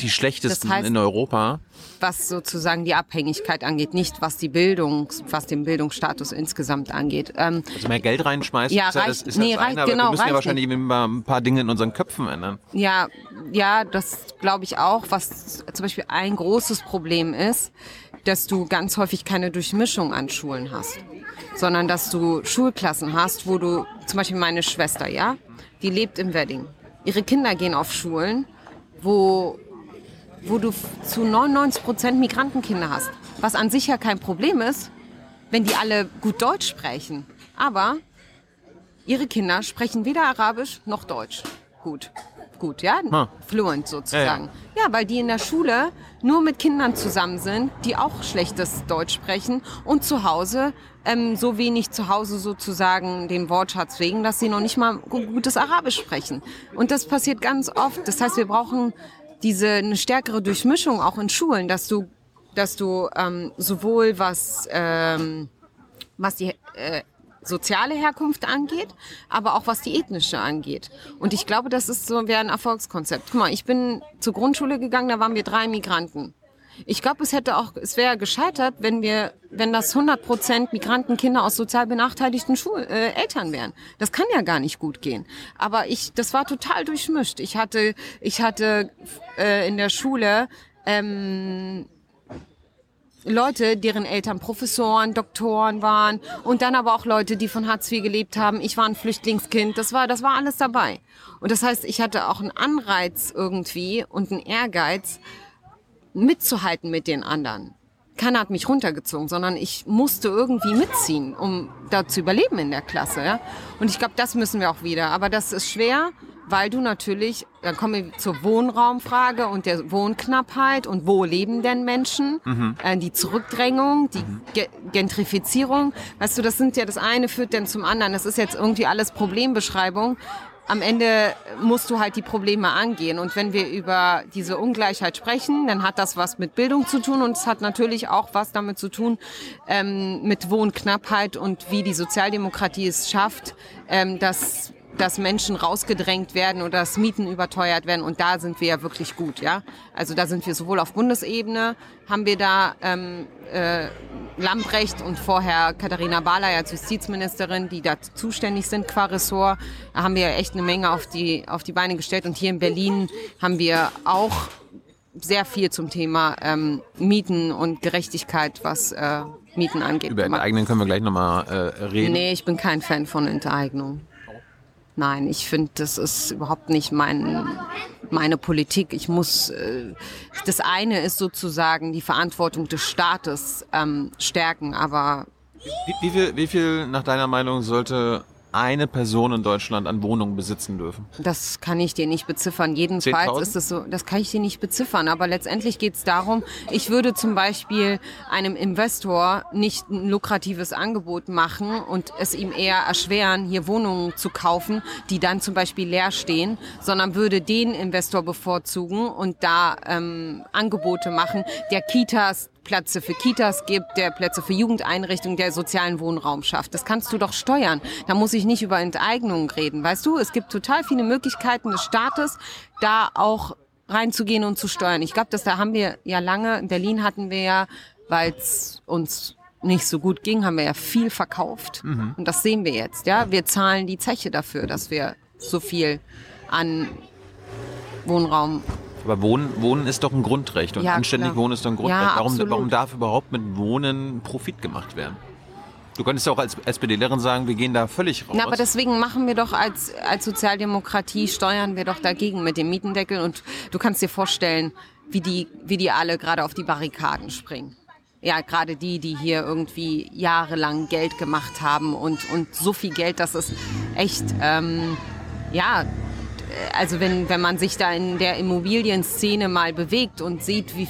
die schlechtesten Das heißt- in Europa. was sozusagen die Abhängigkeit angeht, nicht was die Bildung, was den Bildungsstatus insgesamt angeht. Ähm, Also mehr Geld reinschmeißen, Ja, ist ja, das ist nee, das eine, reicht- aber genau, wir müssen ja wahrscheinlich ein paar Dinge in unseren Köpfen ändern. Ja, ja, das glaube ich auch. Was zum Beispiel ein großes Problem ist, dass du ganz häufig keine Durchmischung an Schulen hast, sondern dass du Schulklassen hast, wo du, zum Beispiel meine Schwester, ja, die lebt im Wedding. Ihre Kinder gehen auf Schulen, wo, wo du zu 99 Prozent Migrantenkinder hast. Was an sich ja kein Problem ist, wenn die alle gut Deutsch sprechen. Aber ihre Kinder sprechen weder Arabisch noch Deutsch. Gut. Gut, ja? Ah. Fluent sozusagen. Ja, weil die in der Schule nur mit Kindern zusammen sind, die auch schlechtes Deutsch sprechen und zu Hause ähm, so wenig zu Hause sozusagen den Wortschatz wegen, dass sie noch nicht mal gu- gutes Arabisch sprechen. Und das passiert ganz oft. Das heißt, wir brauchen diese eine stärkere Durchmischung auch in Schulen, dass du, dass du ähm, sowohl was ähm, was die äh, soziale Herkunft angeht, aber auch was die ethnische angeht. Und ich glaube, das ist so wäre ein Erfolgskonzept. Guck mal, ich bin zur Grundschule gegangen, da waren wir drei Migranten. Ich glaube, es hätte auch, es wäre gescheitert, wenn wir, wenn das 100 Prozent Migrantenkinder aus sozial benachteiligten Schul äh, Eltern wären. Das kann ja gar nicht gut gehen. Aber ich, das war total durchmischt. Ich hatte, ich hatte äh, in der Schule ähm, Leute, deren Eltern Professoren, Doktoren waren und dann aber auch Leute, die von Hartz IV gelebt haben. Ich war ein Flüchtlingskind, das war, das war alles dabei. Und das heißt, ich hatte auch einen Anreiz irgendwie und einen Ehrgeiz, mitzuhalten mit den anderen. Keiner hat mich runtergezogen, sondern ich musste irgendwie mitziehen, um da zu überleben in der Klasse. Ja? Und ich glaube, das müssen wir auch wieder. Aber das ist schwer, weil du natürlich, dann kommen wir zur Wohnraumfrage und der Wohnknappheit und wo leben denn Menschen, äh, die Zurückdrängung, die Ge Gentrifizierung. Weißt du, das sind ja das eine führt dann zum anderen. Das ist jetzt irgendwie alles Problembeschreibung am Ende musst du halt die Probleme angehen. Und wenn wir über diese Ungleichheit sprechen, dann hat das was mit Bildung zu tun und es hat natürlich auch was damit zu tun ähm, mit Wohnknappheit und wie die Sozialdemokratie es schafft, ähm, dass dass Menschen rausgedrängt werden oder dass Mieten überteuert werden und da sind wir ja wirklich gut, ja. Also da sind wir sowohl auf Bundesebene haben wir da ähm, äh, Lambrecht und vorher Katharina Barley als Justizministerin, die da zuständig sind qua Ressort. Da haben wir echt eine Menge auf die, auf die Beine gestellt. Und hier in Berlin haben wir auch sehr viel zum Thema ähm, Mieten und Gerechtigkeit, was äh, Mieten angeht. Über. Enteignen können wir gleich nochmal äh, reden. Nee, ich bin kein Fan von Enteignung. Nein, ich finde, das ist überhaupt nicht mein, meine Politik. Ich muss, äh, das eine ist sozusagen die Verantwortung des Staates ähm, stärken, aber Wie, wie, viel, wie viel nach deiner Meinung sollte eine Person in Deutschland an Wohnungen besitzen dürfen? Das kann ich dir nicht beziffern. Jedenfalls 10.000? ist es so, das kann ich dir nicht beziffern. Aber letztendlich geht es darum, ich würde zum Beispiel einem Investor nicht ein lukratives Angebot machen und es ihm eher erschweren, hier Wohnungen zu kaufen, die dann zum Beispiel leer stehen, sondern würde den Investor bevorzugen und da ähm, Angebote machen, der Kitas Plätze für Kitas gibt, der Plätze für Jugendeinrichtungen, der sozialen Wohnraum schafft. Das kannst du doch steuern. Da muss ich nicht über Enteignung reden. Weißt du, es gibt total viele Möglichkeiten des Staates, da auch reinzugehen und zu steuern. Ich glaube, dass da haben wir ja lange, in Berlin hatten wir ja, weil es uns nicht so gut ging, haben wir ja viel verkauft. Mhm. Und das sehen wir jetzt, ja. Wir zahlen die Zeche dafür, dass wir so viel an Wohnraum Aber Wohnen, Wohnen ist doch ein Grundrecht und Ja, anständig klar. Wohnen ist doch ein Grundrecht. Ja, warum, warum darf überhaupt mit Wohnen Profit gemacht werden? Du könntest ja auch als SPDlerin sagen, wir gehen da völlig raus. Na, aber deswegen machen wir doch als, als Sozialdemokratie, steuern wir doch dagegen mit dem Mietendeckel. Und du kannst dir vorstellen, wie die, wie die alle gerade auf die Barrikaden springen. Ja, gerade die, die hier irgendwie jahrelang Geld gemacht haben und, und so viel Geld, dass es echt, ähm, ja, also wenn, wenn man sich da in der Immobilienszene mal bewegt und sieht, wie,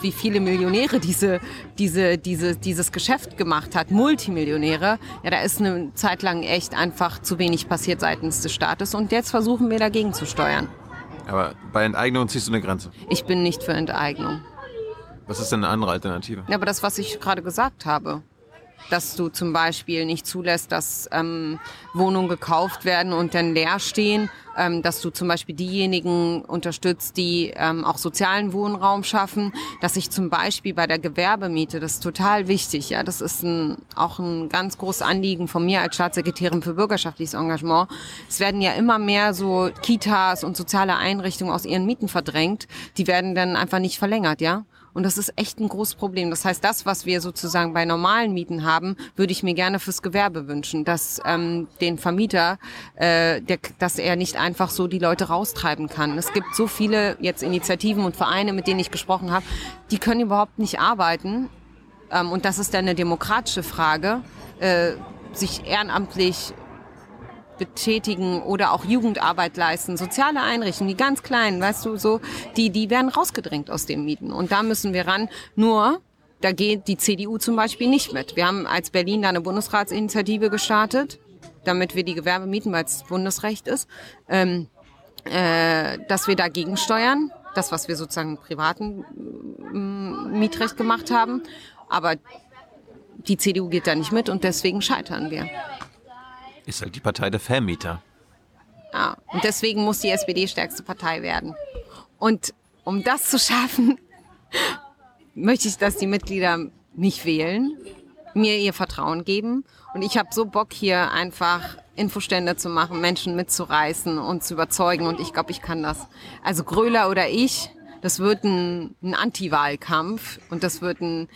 wie viele Millionäre diese, diese, diese, dieses Geschäft gemacht hat, Multimillionäre, ja, da ist eine Zeit lang echt einfach zu wenig passiert seitens des Staates und jetzt versuchen wir dagegen zu steuern. aber bei Enteignung ziehst du eine Grenze. Ich bin nicht für Enteignung. Was ist denn eine andere Alternative? Ja, aber das, was ich gerade gesagt habe, dass du zum Beispiel nicht zulässt, dass ähm, Wohnungen gekauft werden und dann leer stehen, ähm, dass du zum Beispiel diejenigen unterstützt, die ähm, auch sozialen Wohnraum schaffen, dass ich zum Beispiel bei der Gewerbemiete, das ist total wichtig, ja, das ist ein, auch ein ganz großes Anliegen von mir als Staatssekretärin für bürgerschaftliches Engagement. Es werden ja immer mehr so Kitas und soziale Einrichtungen aus ihren Mieten verdrängt, die werden dann einfach nicht verlängert, ja. Und das ist echt ein großes Problem. Das heißt, das, was wir sozusagen bei normalen Mieten haben, würde ich mir gerne fürs Gewerbe wünschen, dass ähm, den Vermieter, äh, der, dass er nicht einfach so die Leute raustreiben kann. Es gibt so viele jetzt Initiativen und Vereine, mit denen ich gesprochen habe, die können überhaupt nicht arbeiten. Ähm, und das ist dann eine demokratische Frage, äh, sich ehrenamtlich betätigen oder auch Jugendarbeit leisten, soziale Einrichtungen, die ganz kleinen, weißt du, so, die, die werden rausgedrängt aus den Mieten. Und da müssen wir ran. Nur, da geht die CDU zum Beispiel nicht mit. Wir haben als Berlin da eine Bundesratsinitiative gestartet, damit wir die Gewerbemieten, weil es Bundesrecht ist, ähm, äh, dass wir dagegen steuern. Das, was wir sozusagen im privaten mm, Mietrecht gemacht haben. Aber die CDU geht da nicht mit und deswegen scheitern wir. Ist halt die Partei der Vermieter. Ja, und deswegen muss die SPD stärkste Partei werden. Und um das zu schaffen, [LAUGHS] möchte ich, dass die Mitglieder mich wählen, mir ihr Vertrauen geben. Und ich habe so Bock hier einfach Infostände zu machen, Menschen mitzureißen und zu überzeugen. Und ich glaube, ich kann das. Also Gröler oder ich, das wird ein, ein Anti-Wahlkampf und das wird ein,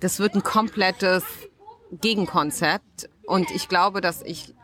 das wird ein komplettes Gegenkonzept. Und ich glaube, dass ich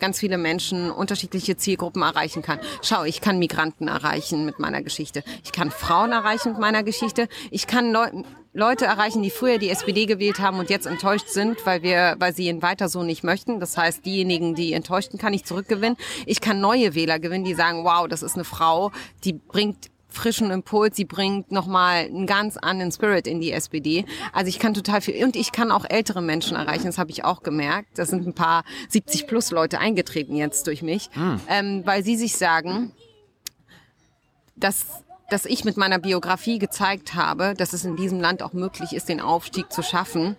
ganz viele Menschen, unterschiedliche Zielgruppen erreichen kann. Schau, ich kann Migranten erreichen mit meiner Geschichte. Ich kann Frauen erreichen mit meiner Geschichte. Ich kann Leu Leute erreichen, die früher die SPD gewählt haben und jetzt enttäuscht sind, weil wir, weil sie ihn weiter so nicht möchten. Das heißt, diejenigen, die enttäuschten, kann ich zurückgewinnen. Ich kann neue Wähler gewinnen, die sagen, wow, das ist eine Frau, die bringt frischen Impuls, sie bringt nochmal einen ganz anderen Spirit in die SPD. Also ich kann total viel, und ich kann auch ältere Menschen erreichen, das habe ich auch gemerkt. Da sind ein paar 70 plus Leute eingetreten jetzt durch mich, ähm, weil sie sich sagen, dass dass ich mit meiner Biografie gezeigt habe, dass es in diesem Land auch möglich ist, den Aufstieg zu schaffen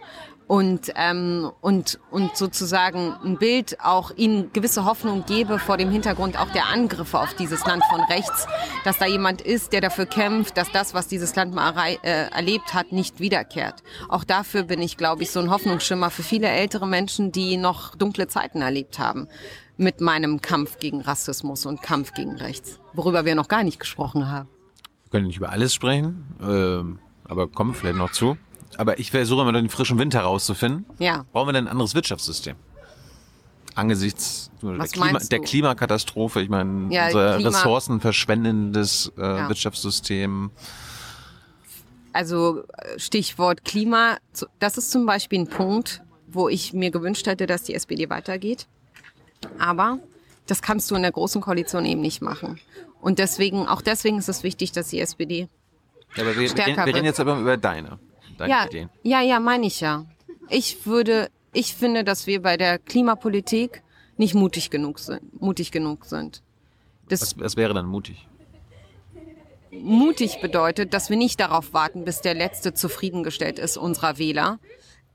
und ähm, und und sozusagen ein Bild auch ihnen gewisse Hoffnung gebe vor dem Hintergrund auch der Angriffe auf dieses Land von rechts, dass da jemand ist, der dafür kämpft, dass das, was dieses Land mal äh, erlebt hat, nicht wiederkehrt. Auch dafür bin ich, glaube ich, so ein Hoffnungsschimmer für viele ältere Menschen, die noch dunkle Zeiten erlebt haben mit meinem Kampf gegen Rassismus und Kampf gegen rechts, worüber wir noch gar nicht gesprochen haben. Wir können nicht über alles sprechen, ähm, aber kommen vielleicht noch zu. Aber ich versuche immer den frischen Wind herauszufinden. Ja. Brauchen wir denn ein anderes Wirtschaftssystem? Angesichts der, Klima, der? Klimakatastrophe, ich meine, Ja, unser Klima- ressourcenverschwendendes äh, Ja. Wirtschaftssystem. Also äh, Stichwort Klima, das ist zum Beispiel ein Punkt, wo ich mir gewünscht hätte, dass die SPD weitergeht. Aber das kannst du in der großen Koalition eben nicht machen. Und deswegen, auch deswegen ist es wichtig, dass die SPD. Ja, aber wir, wir, Stärker reden- wir reden jetzt aber über deine, deine Ja, Ideen. ja, ja, meine ich ja. Ich würde, ich finde, dass wir bei der Klimapolitik nicht mutig genug sind. Mutig genug sind. Das Was, was wäre dann mutig? mutig bedeutet, dass wir nicht darauf warten, bis der Letzte zufriedengestellt ist, unserer Wähler,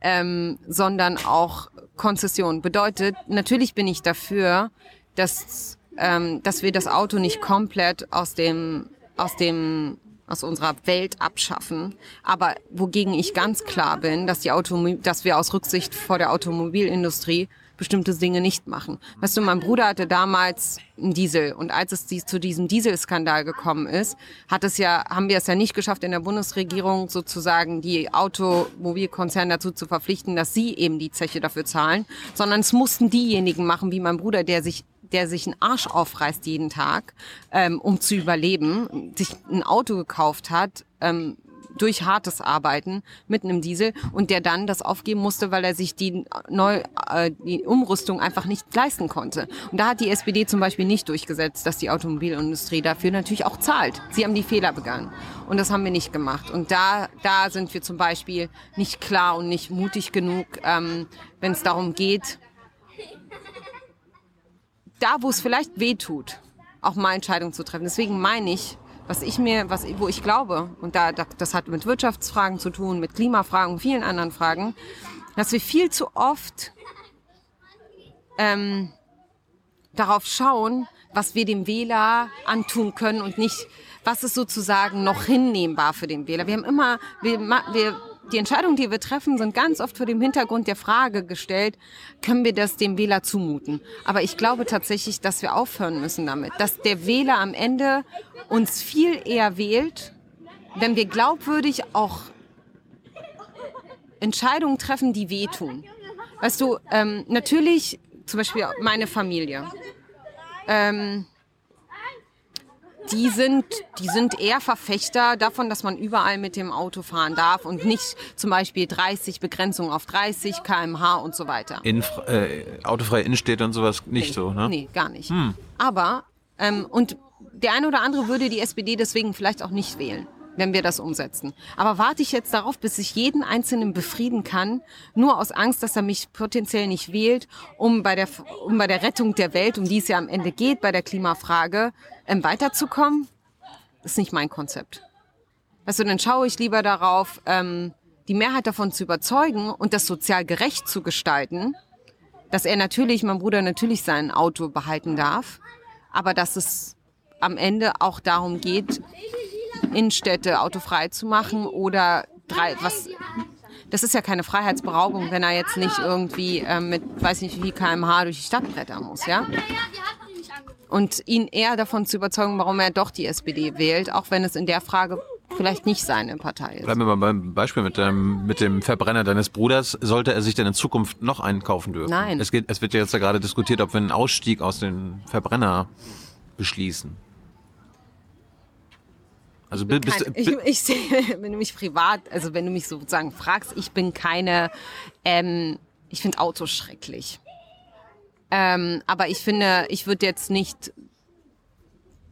ähm, sondern auch Konzession. Bedeutet, natürlich bin ich dafür, dass, ähm, dass wir das Auto nicht komplett aus dem, aus dem aus unserer Welt abschaffen. Aber wogegen ich ganz klar bin, dass, die Automo dass wir aus Rücksicht vor der Automobilindustrie bestimmte Dinge nicht machen. Weißt du, mein Bruder hatte damals einen Diesel und als es zu diesem Dieselskandal gekommen ist, hat es ja, haben wir es ja nicht geschafft, in der Bundesregierung sozusagen die Automobilkonzerne dazu zu verpflichten, dass sie eben die Zeche dafür zahlen, sondern es mussten diejenigen machen, wie mein Bruder, der sich der sich einen Arsch aufreißt jeden Tag, ähm, um zu überleben, sich ein Auto gekauft hat, ähm, durch hartes Arbeiten mit einem Diesel und der dann das aufgeben musste, weil er sich die, Neu, äh, die Umrüstung einfach nicht leisten konnte. Und da hat die SPD zum Beispiel nicht durchgesetzt, dass die Automobilindustrie dafür natürlich auch zahlt. Sie haben die Fehler begangen und das haben wir nicht gemacht. Und da, da sind wir zum Beispiel nicht klar und nicht mutig genug, ähm, wenn es darum geht, da, wo es vielleicht weh tut, auch mal Entscheidungen zu treffen. Deswegen meine ich, was ich mir, was, wo ich glaube, und da, das hat mit Wirtschaftsfragen zu tun, mit Klimafragen und vielen anderen Fragen, dass wir viel zu oft ähm, darauf schauen, was wir dem Wähler antun können und nicht, was ist sozusagen noch hinnehmbar für den Wähler. Wir haben immer, wir, wir die Entscheidungen, die wir treffen, sind ganz oft vor dem Hintergrund der Frage gestellt, können wir das dem Wähler zumuten? Aber ich glaube tatsächlich, dass wir aufhören müssen damit, dass der Wähler am Ende uns viel eher wählt, wenn wir glaubwürdig auch Entscheidungen treffen, die wehtun. Weißt du, ähm, natürlich, zum Beispiel meine Familie. Ähm, die sind, die sind eher Verfechter davon, dass man überall mit dem Auto fahren darf und nicht zum Beispiel 30 Begrenzung auf 30 kmh und so weiter. In, äh, autofreie Innenstädte und sowas nicht nee, so, ne? Nee, gar nicht. Hm. Aber, ähm, und der eine oder andere würde die SPD deswegen vielleicht auch nicht wählen wenn wir das umsetzen. Aber warte ich jetzt darauf, bis ich jeden Einzelnen befrieden kann, nur aus Angst, dass er mich potenziell nicht wählt, um bei der, um bei der Rettung der Welt, um die es ja am Ende geht, bei der Klimafrage, ähm, weiterzukommen? Ist nicht mein Konzept. Also dann schaue ich lieber darauf, ähm, die Mehrheit davon zu überzeugen und das sozial gerecht zu gestalten, dass er natürlich, mein Bruder natürlich sein Auto behalten darf, aber dass es am Ende auch darum geht, Innenstädte autofrei zu machen oder drei, was, das ist ja keine Freiheitsberaubung, wenn er jetzt nicht irgendwie ähm, mit, weiß nicht wie kmh durch die Stadt brettern muss, ja? Und ihn eher davon zu überzeugen, warum er doch die SPD wählt, auch wenn es in der Frage vielleicht nicht seine Partei ist. Bleiben wir mal beim Beispiel mit dem, mit dem Verbrenner deines Bruders. Sollte er sich denn in Zukunft noch einen kaufen dürfen? Nein. Es, geht, es wird ja jetzt ja gerade diskutiert, ob wir einen Ausstieg aus dem Verbrenner beschließen. Also ich bist, kein, ich, ich sehe, wenn du mich privat, also wenn du mich sozusagen fragst, ich bin keine, ähm, ich finde Autos schrecklich. Ähm, aber ich finde, ich würde jetzt nicht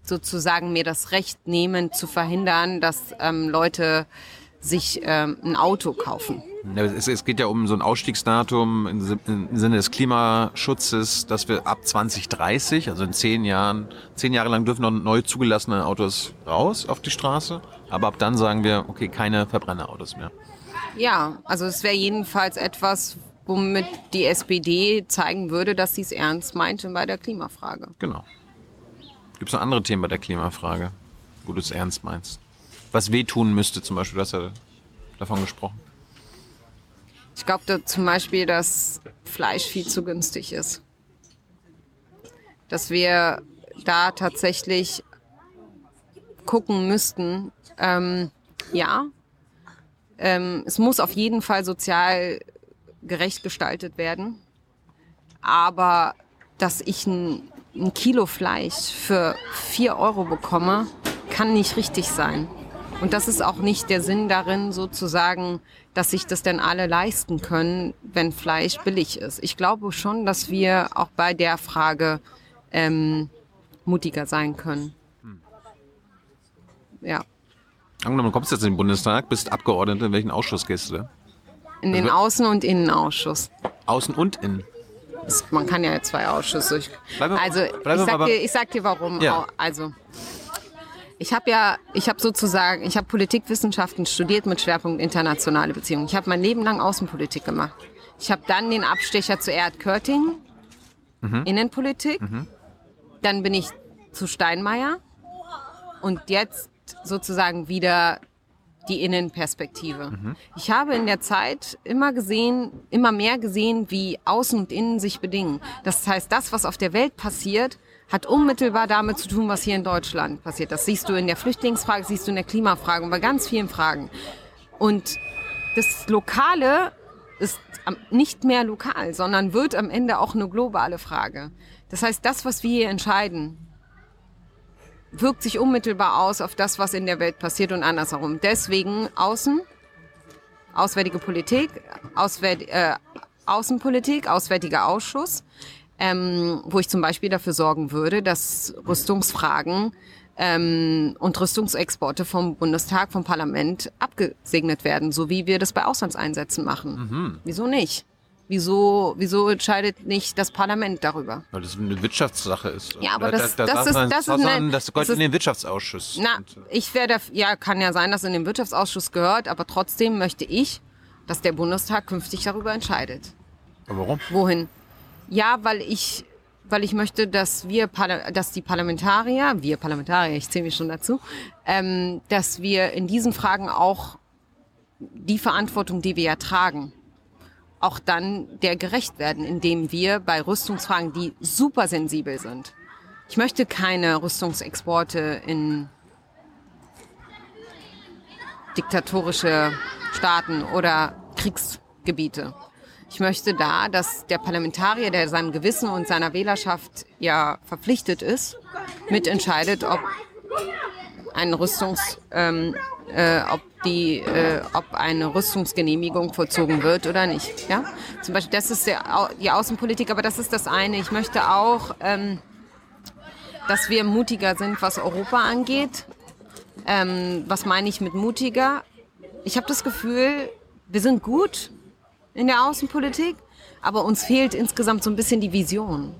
sozusagen mir das Recht nehmen, zu verhindern, dass ähm, Leute sich ähm, ein Auto kaufen. Es, es, geht ja um so ein Ausstiegsdatum im, im Sinne des Klimaschutzes, dass wir ab 2030, also in zehn Jahren, zehn Jahre lang dürfen noch neu zugelassene Autos raus auf die Straße, aber ab dann sagen wir, okay, keine Verbrennerautos mehr. Ja, also es wäre jedenfalls etwas, womit die SPD zeigen würde, dass sie es ernst meinte bei der Klimafrage. Genau. Gibt es noch andere Themen bei der Klimafrage, wo du es ernst meinst? Was wehtun müsste zum Beispiel, du hast ja davon gesprochen. Ich glaube zum Beispiel, dass Fleisch viel zu günstig ist. Dass wir da tatsächlich gucken müssten, ähm, ja, ähm, es muss auf jeden Fall sozial gerecht gestaltet werden, aber dass ich ein, ein Kilo Fleisch für vier Euro bekomme, kann nicht richtig sein. Und das ist auch nicht der Sinn darin, sozusagen, dass sich das denn alle leisten können, wenn Fleisch billig ist. Ich glaube schon, dass wir auch bei der Frage ähm, mutiger sein können. Hm. Ja. Angenommen, du kommst jetzt in den Bundestag, bist Abgeordnete, in welchen Ausschuss gehst du? In den Außen- und Innenausschuss. Außen- und Innen? Man kann ja zwei Ausschüsse. Also ich sag, dir, ich sag dir warum. Ja. Also ich habe ja, ich habe sozusagen, ich habe Politikwissenschaften studiert mit Schwerpunkt internationale Beziehungen. Ich habe mein Leben lang Außenpolitik gemacht. Ich habe dann den Abstecher zu Erd Körting, mhm. Innenpolitik. Mhm. Dann bin ich zu Steinmeier und jetzt sozusagen wieder die Innenperspektive. Ich habe in der Zeit immer gesehen, immer mehr gesehen, wie Außen und Innen sich bedingen. Das heißt, das, was auf der Welt passiert, hat unmittelbar damit zu tun, was hier in Deutschland passiert. Das siehst du in der Flüchtlingsfrage, siehst du in der Klimafrage und bei ganz vielen Fragen. Und das Lokale ist nicht mehr lokal, sondern wird am Ende auch eine globale Frage. Das heißt, das, was wir hier entscheiden, wirkt sich unmittelbar aus auf das, was in der Welt passiert und andersherum. Deswegen Außen, Auswärtige Politik, Auswärt, äh, Außenpolitik, Auswärtiger Ausschuss, ähm, wo ich zum Beispiel dafür sorgen würde, dass Rüstungsfragen ähm, und Rüstungsexporte vom Bundestag, vom Parlament abgesegnet werden, so wie wir das bei Auslandseinsätzen machen. Wieso nicht? Wieso, wieso entscheidet nicht das Parlament darüber? Weil das eine Wirtschaftssache ist. Ja, aber Da- das- da, da das ist- das ist eine- das gehört das in den Wirtschaftsausschuss. Na, ich werde, ja, kann ja sein, dass in den Wirtschaftsausschuss gehört, aber trotzdem möchte ich, dass der Bundestag künftig darüber entscheidet. aber warum? Wohin? Ja, weil ich, weil ich möchte, dass wir, dass die Parlamentarier, wir Parlamentarier, ich zähle mich schon dazu, ähm, dass wir in diesen Fragen auch die Verantwortung, die wir ja tragen, auch dann der gerecht werden, indem wir bei Rüstungsfragen, die super sensibel sind. Ich möchte keine Rüstungsexporte in diktatorische Staaten oder Kriegsgebiete. Ich möchte da, dass der Parlamentarier, der seinem Gewissen und seiner Wählerschaft ja verpflichtet ist, mitentscheidet, ob ein Rüstungs, ähm, äh, ob die, äh, ob eine Rüstungsgenehmigung vollzogen wird oder nicht. Ja, zum Beispiel das ist der, die Außenpolitik, aber das ist das eine. Ich möchte auch, ähm, dass wir mutiger sind, was Europa angeht. Ähm, was meine ich mit mutiger? Ich habe das Gefühl, wir sind gut in der Außenpolitik, aber uns fehlt insgesamt so ein bisschen die Vision.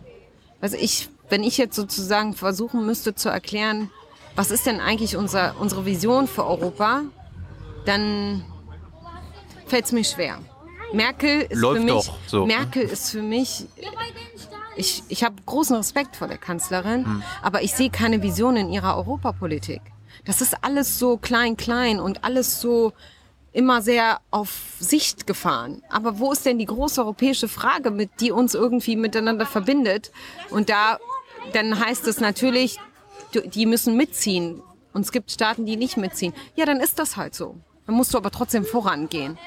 Also ich, wenn ich jetzt sozusagen versuchen müsste zu erklären, was ist denn eigentlich unser, unsere Vision für Europa, dann fällt es mir schwer. Merkel ist Läuft für mich, doch so, ne? Merkel ist für mich, ich, ich habe großen Respekt vor der Kanzlerin, Hm. aber ich sehe keine Vision in ihrer Europapolitik. Das ist alles so klein, klein und alles so immer sehr auf Sicht gefahren. Aber wo ist denn die große europäische Frage, mit die uns irgendwie miteinander verbindet? Und da, dann heißt es natürlich, die müssen mitziehen. Und es gibt Staaten, die nicht mitziehen. Ja, dann ist das halt so. Dann musst du aber trotzdem vorangehen.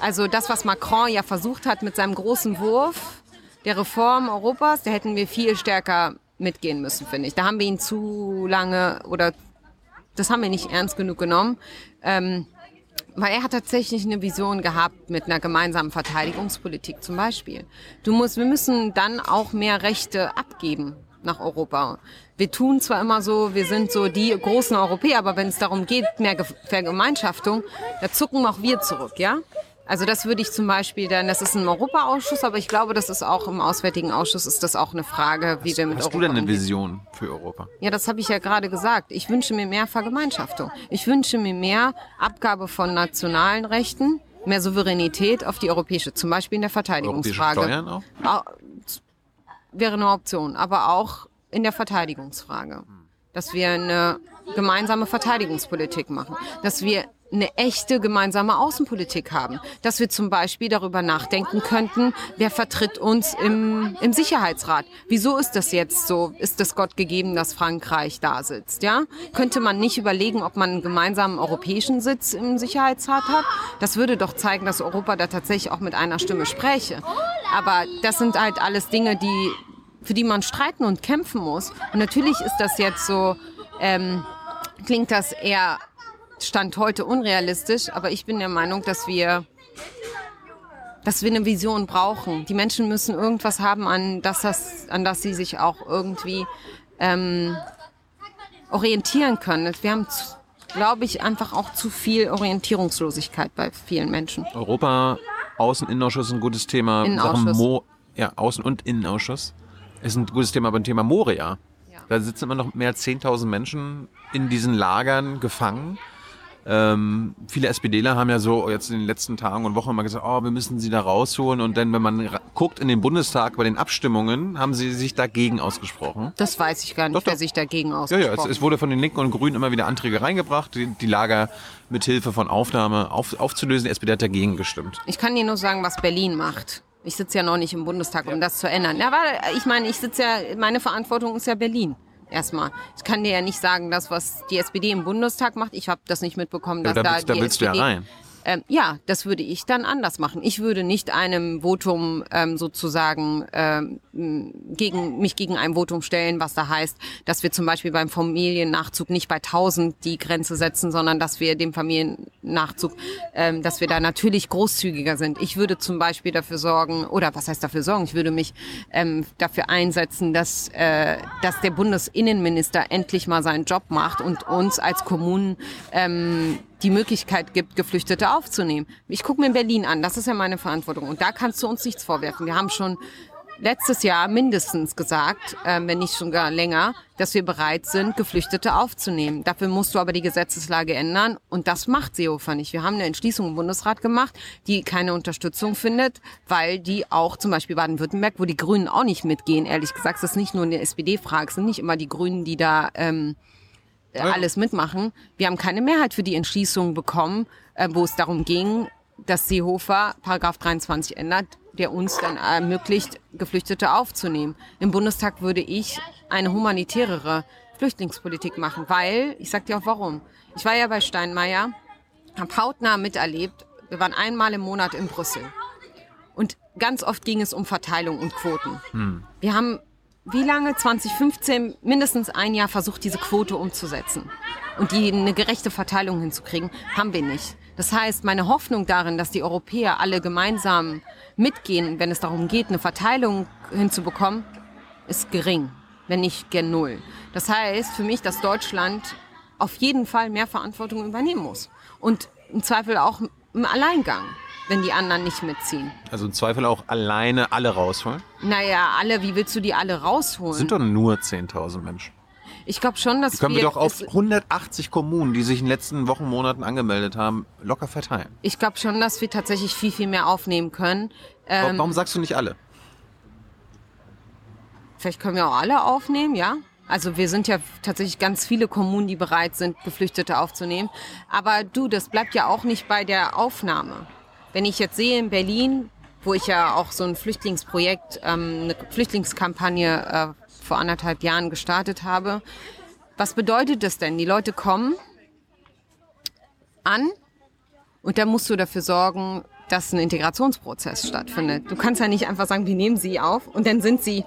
Also das, was Macron ja versucht hat mit seinem großen Wurf der Reform Europas, da hätten wir viel stärker mitgehen müssen, finde ich. Da haben wir ihn zu lange oder das haben wir nicht ernst genug genommen. Ähm, weil er hat tatsächlich eine Vision gehabt mit einer gemeinsamen Verteidigungspolitik zum Beispiel. Du musst, wir müssen dann auch mehr Rechte abgeben nach Europa. Wir tun zwar immer so, wir sind so die großen Europäer, aber wenn es darum geht, mehr Ge- Vergemeinschaftung, da zucken auch wir zurück, ja? Also das würde ich zum Beispiel dann, das ist ein Europaausschuss, aber ich glaube, das ist auch im Auswärtigen Ausschuss ist das auch eine Frage, wie wir mit Hast Europa du denn eine umgehen. Vision für Europa? Ja, das habe ich ja gerade gesagt. Ich wünsche mir mehr Vergemeinschaftung. Ich wünsche mir mehr Abgabe von nationalen Rechten, mehr Souveränität auf die europäische, zum Beispiel in der Europäische Verteidigungsfrage. Steuern auch? Au- Wäre eine Option, aber auch in der Verteidigungsfrage. Dass wir eine gemeinsame Verteidigungspolitik machen. Dass wir eine echte gemeinsame Außenpolitik haben. Dass wir zum Beispiel darüber nachdenken könnten, wer vertritt uns im, im Sicherheitsrat. Wieso ist das jetzt so? Ist es Gott gegeben, dass Frankreich da sitzt? Ja? Könnte man nicht überlegen, ob man einen gemeinsamen europäischen Sitz im Sicherheitsrat hat? Das würde doch zeigen, dass Europa da tatsächlich auch mit einer Stimme spräche. Aber das sind halt alles Dinge, die, für die man streiten und kämpfen muss. Und natürlich ist das jetzt so, ähm, klingt das eher Stand heute unrealistisch, aber ich bin der Meinung, dass wir, dass wir eine Vision brauchen. Die Menschen müssen irgendwas haben, an das, das, an das sie sich auch irgendwie ähm, orientieren können. Wir haben, glaube ich, einfach auch zu viel Orientierungslosigkeit bei vielen Menschen. Europa, Außen-, Innenausschuss ist ein gutes Thema. Innenausschuss. Sachen Mo ja, Außen- und Innenausschuss ist ein gutes Thema beim Thema Moria. Ja. Da sitzen immer noch mehr als 10.000 Menschen in diesen Lagern gefangen. Ähm, viele SPDler haben ja so jetzt in den letzten Tagen und Wochen immer gesagt, oh, wir müssen sie da rausholen. Und dann, wenn man guckt in den Bundestag bei den Abstimmungen, haben sie sich dagegen ausgesprochen. Das weiß ich gar nicht, Doch, wer doch. sich dagegen Ja, ausgesprochen ja, es, es wurde von den Linken und Grünen immer wieder Anträge reingebracht, die, die Lager mit Hilfe von Aufnahme auf, aufzulösen. Die SPD hat dagegen gestimmt. Ich kann dir nur sagen, was Berlin macht. Ich sitze ja noch nicht im Bundestag, um das zu ändern. Ja, warte, ich meine, ich sitze ja, meine Verantwortung ist ja Berlin. Erstmal. Ich kann dir ja nicht sagen, das, was die SPD im Bundestag macht. Ich habe das nicht mitbekommen, Ja, dass da da, willst- da die willst du ja SPD rein. Ähm, ja, das würde ich dann anders machen. Ich würde nicht einem Votum ähm, sozusagen ähm, gegen mich gegen ein Votum stellen, was da heißt, dass wir zum Beispiel beim Familiennachzug nicht bei 1000 die Grenze setzen, sondern dass wir dem Familiennachzug, ähm, dass wir da natürlich großzügiger sind. Ich würde zum Beispiel dafür sorgen, oder was heißt dafür sorgen? Ich würde mich ähm, dafür einsetzen, dass äh, dass der Bundesinnenminister endlich mal seinen Job macht und uns als Kommunen ähm, die Möglichkeit gibt, Geflüchtete aufzunehmen. Ich gucke mir Berlin an, das ist ja meine Verantwortung. Und da kannst du uns nichts vorwerfen. Wir haben schon letztes Jahr mindestens gesagt, ähm, wenn nicht schon gar länger, dass wir bereit sind, Geflüchtete aufzunehmen. Dafür musst du aber die Gesetzeslage ändern und das macht Seehofer nicht. Wir haben eine Entschließung im Bundesrat gemacht, die keine Unterstützung findet, weil die auch zum Beispiel Baden-Württemberg, wo die Grünen auch nicht mitgehen, ehrlich gesagt, es ist nicht nur eine SPD-Frage, es sind nicht immer die Grünen, die da ähm, äh, alles mitmachen. Wir haben keine Mehrheit für die Entschließung bekommen, äh, wo es darum ging, dass Seehofer Paragraph 23 ändert, der uns dann ermöglicht, Geflüchtete aufzunehmen. Im Bundestag würde ich eine humanitärere Flüchtlingspolitik machen, weil, ich sag dir auch warum. Ich war ja bei Steinmeier, habe hautnah miterlebt, wir waren einmal im Monat in Brüssel. Und ganz oft ging es um Verteilung und Quoten. Wir haben wie lange? 2015 mindestens ein Jahr versucht, diese Quote umzusetzen und die eine gerechte Verteilung hinzukriegen, haben wir nicht. Das heißt, meine Hoffnung darin, dass die Europäer alle gemeinsam mitgehen, wenn es darum geht, eine Verteilung hinzubekommen, ist gering, wenn nicht gen Null. Das heißt für mich, dass Deutschland auf jeden Fall mehr Verantwortung übernehmen muss. Und im Zweifel auch im Alleingang, wenn die anderen nicht mitziehen. Also im Zweifel auch alleine alle rausholen. Naja, alle, wie willst du die alle rausholen? Sind doch nur 10.000 Menschen. ich glaube schon, dass Die können wir doch auf es- 180 Kommunen, die sich in den letzten Wochen, Monaten angemeldet haben, locker verteilen. Ich glaube schon, dass wir tatsächlich viel, viel mehr aufnehmen können. Ähm, Warum sagst du nicht alle? Vielleicht können wir auch alle aufnehmen, ja. Also wir sind ja tatsächlich ganz viele Kommunen, die bereit sind, Geflüchtete aufzunehmen. Aber du, das bleibt ja auch nicht bei der Aufnahme. Wenn ich jetzt sehe in Berlin, wo ich ja auch so ein Flüchtlingsprojekt, ähm, eine Flüchtlingskampagne äh, vor anderthalb Jahren gestartet habe, was bedeutet das denn? Die Leute kommen an und da musst du dafür sorgen, dass ein Integrationsprozess stattfindet. Du kannst ja nicht einfach sagen, wir nehmen sie auf und dann sind sie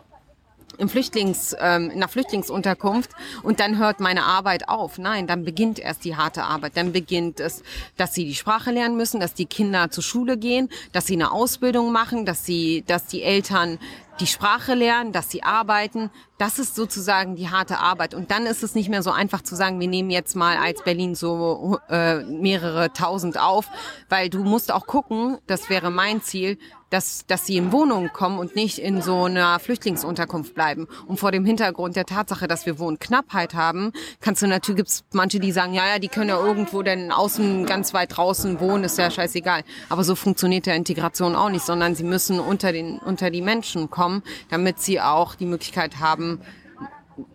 im Flüchtlings, ähm, in einer Flüchtlingsunterkunft und dann hört meine Arbeit auf. Nein, dann beginnt erst die harte Arbeit. Dann beginnt es, dass sie die Sprache lernen müssen, dass die Kinder zur Schule gehen, dass sie eine Ausbildung machen, dass sie, dass die Eltern die Sprache lernen, dass sie arbeiten. Das ist sozusagen die harte Arbeit. Und dann ist es nicht mehr so einfach zu sagen, wir nehmen jetzt mal als Berlin so äh, mehrere tausend auf, weil du musst auch gucken, das wäre mein Ziel, dass, dass sie in Wohnungen kommen und nicht in so einer Flüchtlingsunterkunft bleiben. Und vor dem Hintergrund der Tatsache, dass wir Wohnknappheit haben, kannst du natürlich, gibt's manche, die sagen, ja, ja, die können ja irgendwo denn außen ganz weit draußen wohnen, ist ja scheißegal. Aber so funktioniert der Integration auch nicht, sondern sie müssen unter den, unter die Menschen kommen, damit sie auch die Möglichkeit haben,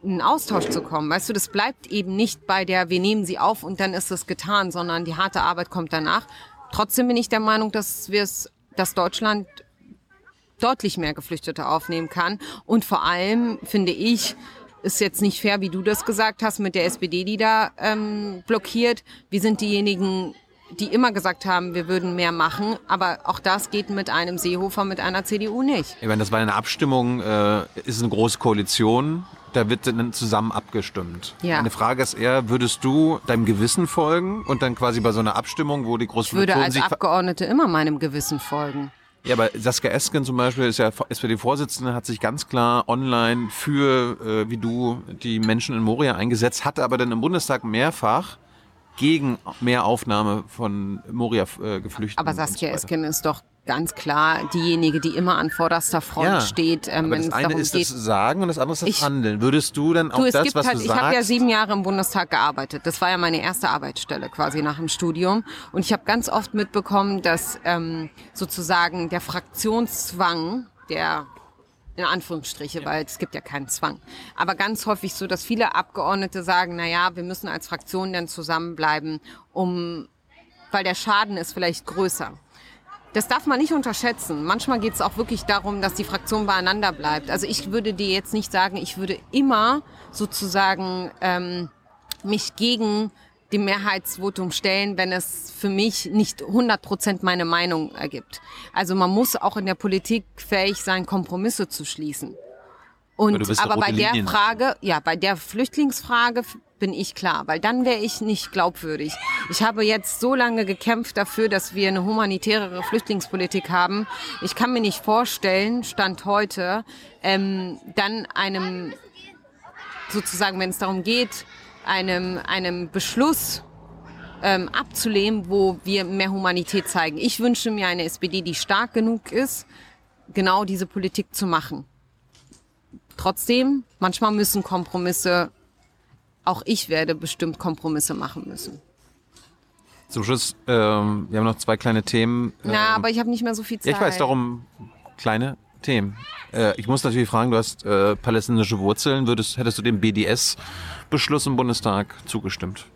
in Austausch zu kommen. Weißt du, das bleibt eben nicht bei der, wir nehmen sie auf und dann ist es getan, sondern die harte Arbeit kommt danach. Trotzdem bin ich der Meinung, dass wir es, dass Deutschland deutlich mehr Geflüchtete aufnehmen kann. Und vor allem finde ich, ist jetzt nicht fair, wie du das gesagt hast, mit der SPD, die da ähm, blockiert. Wir sind diejenigen, die immer gesagt haben, wir würden mehr machen. Aber auch das geht mit einem Seehofer, mit einer CDU nicht. Ich meine, das war eine Abstimmung, äh, ist eine große Koalition, da wird dann zusammen abgestimmt. Ja. Eine Frage ist eher, würdest du deinem Gewissen folgen und dann quasi bei so einer Abstimmung, wo die große Ich würde Fraktion als Abgeordnete immer meinem Gewissen folgen. Ja, aber Saskia Esken zum Beispiel ist ja SPD-Vorsitzende, hat sich ganz klar online für, äh, wie du, die Menschen in Moria eingesetzt, hatte aber dann im Bundestag mehrfach gegen mehr Aufnahme von Moria-Geflüchteten. Aber Saskia Esken ist doch ganz klar diejenige, die immer an vorderster Front Ja, steht, ähm, Aber wenn das es eine darum ist geht. das Sagen und das andere ist das Ich- Handeln. Würdest du dann auch Du, es das, gibt was halt, du ich habe ja sieben Jahre im Bundestag gearbeitet. Das war ja meine erste Arbeitsstelle quasi nach dem Studium. Und ich habe ganz oft mitbekommen, dass ähm, sozusagen der Fraktionszwang, der in Anführungsstriche, weil es gibt ja keinen Zwang. Aber ganz häufig so, dass viele Abgeordnete sagen, na ja, wir müssen als Fraktion dann zusammenbleiben, um, weil der Schaden ist vielleicht größer. Das darf man nicht unterschätzen. Manchmal geht es auch wirklich darum, dass die Fraktion beieinander bleibt. Also ich würde dir jetzt nicht sagen, ich würde immer sozusagen ähm, mich gegen dem Mehrheitsvotum stellen, wenn es für mich nicht 100 Prozent meine Meinung ergibt. Also man muss auch in der Politik fähig sein, Kompromisse zu schließen. Aber Und aber bei der Linien. Frage, ja, bei der Flüchtlingsfrage bin ich klar, weil dann wäre ich nicht glaubwürdig. Ich habe jetzt so lange gekämpft dafür, dass wir eine humanitärere Flüchtlingspolitik haben. Ich kann mir nicht vorstellen, Stand heute, ähm, dann einem sozusagen, wenn es darum geht, einem, einem Beschluss ähm, abzulehnen, wo wir mehr Humanität zeigen. Ich wünsche mir eine SPD, die stark genug ist, genau diese Politik zu machen. Trotzdem, manchmal müssen Kompromisse, auch ich werde bestimmt Kompromisse machen müssen. Zum Schluss, ähm, wir haben noch zwei kleine Themen. Na, ähm, aber ich habe nicht mehr so viel Zeit. Ja, ich weiß, darum kleine Themen. Äh, ich muss natürlich fragen, du hast äh, palästinensische Wurzeln. Würdest, hättest du dem BDS-Beschluss im Bundestag zugestimmt?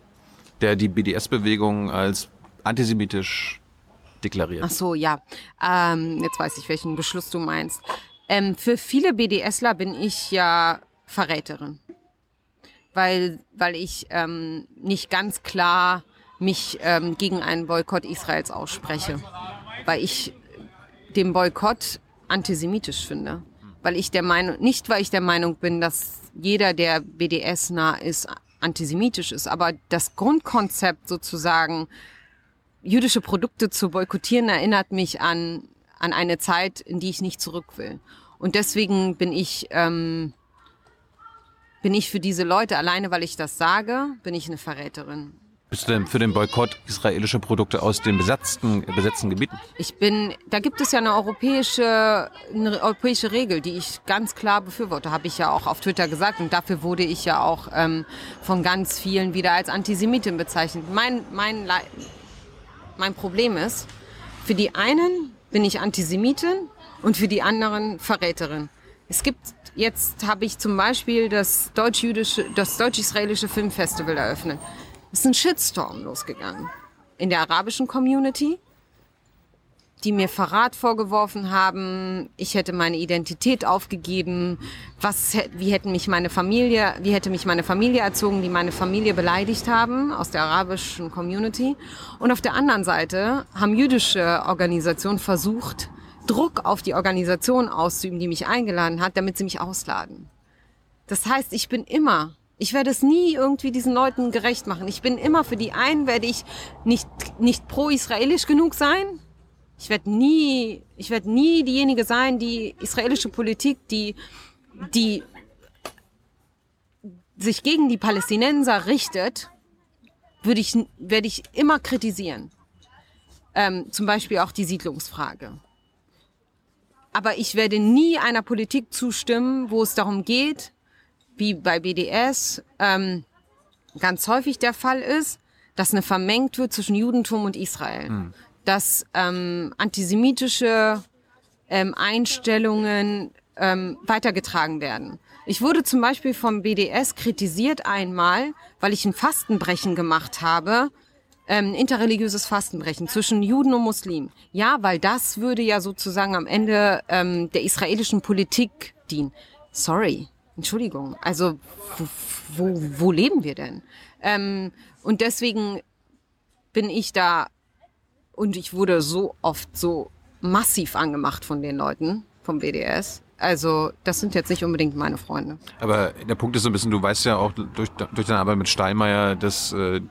Der die BDS-Bewegung als antisemitisch deklariert. Ach so, ja. Ähm, jetzt weiß ich, welchen Beschluss du meinst. Ähm, für viele BDSler bin ich ja Verräterin. Weil, weil ich ähm, nicht ganz klar mich ähm, gegen einen Boykott Israels ausspreche. Weil ich den Boykott antisemitisch finde. Weil ich der Meinung, nicht weil ich der Meinung bin, dass jeder, der BDS nah ist, antisemitisch ist, aber das Grundkonzept sozusagen, jüdische Produkte zu boykottieren, erinnert mich an, an eine Zeit, in die ich nicht zurück will. Und deswegen bin ich, ähm, bin ich für diese Leute, alleine weil ich das sage, bin ich eine Verräterin. Bist du denn für den Boykott israelischer Produkte aus den besetzten, besetzten Gebieten? Ich bin, da gibt es ja eine europäische, eine europäische Regel, die ich ganz klar befürworte, habe ich ja auch auf Twitter gesagt und dafür wurde ich ja auch ähm, von ganz vielen wieder als Antisemitin bezeichnet. Mein, mein, mein Problem ist, für die einen bin ich Antisemitin und für die anderen Verräterin. Es gibt jetzt habe ich zum Beispiel das deutsch-jüdische, das deutsch-israelische Filmfestival eröffnet. Es ist ein Shitstorm losgegangen in der arabischen Community, die mir Verrat vorgeworfen haben. Ich hätte meine Identität aufgegeben. Was, wie hätten mich meine Familie, wie hätte mich meine Familie erzogen, die meine Familie beleidigt haben aus der arabischen Community. Und auf der anderen Seite haben jüdische Organisationen versucht, Druck auf die Organisation auszuüben, die mich eingeladen hat, damit sie mich ausladen. Das heißt, ich bin immer, ich werde es nie irgendwie diesen Leuten gerecht machen. Ich bin immer für die einen, werde ich nicht, nicht pro-israelisch genug sein. Ich werde nie, ich werde nie diejenige sein, die israelische Politik, die, die sich gegen die Palästinenser richtet, würde ich, werde ich immer kritisieren. Ähm, zum Beispiel auch die Siedlungsfrage. Aber ich werde nie einer Politik zustimmen, wo es darum geht, wie bei BDS ähm, ganz häufig der Fall ist, dass eine vermengt wird zwischen Judentum und Israel. Dass ähm, antisemitische ähm, Einstellungen ähm, weitergetragen werden. Ich wurde zum Beispiel vom BDS kritisiert einmal, weil ich ein Fastenbrechen gemacht habe, ähm, interreligiöses Fastenbrechen zwischen Juden und Muslimen. Ja, weil das würde ja sozusagen am Ende ähm, der israelischen Politik dienen. Sorry, Entschuldigung. Also wo, wo, wo leben wir denn? Ähm, und deswegen bin ich da und ich wurde so oft so massiv angemacht von den Leuten vom BDS. Also das sind jetzt nicht unbedingt meine Freunde. Aber der Punkt ist so ein bisschen, du weißt ja auch durch, durch deine Arbeit mit Steinmeier, dass äh,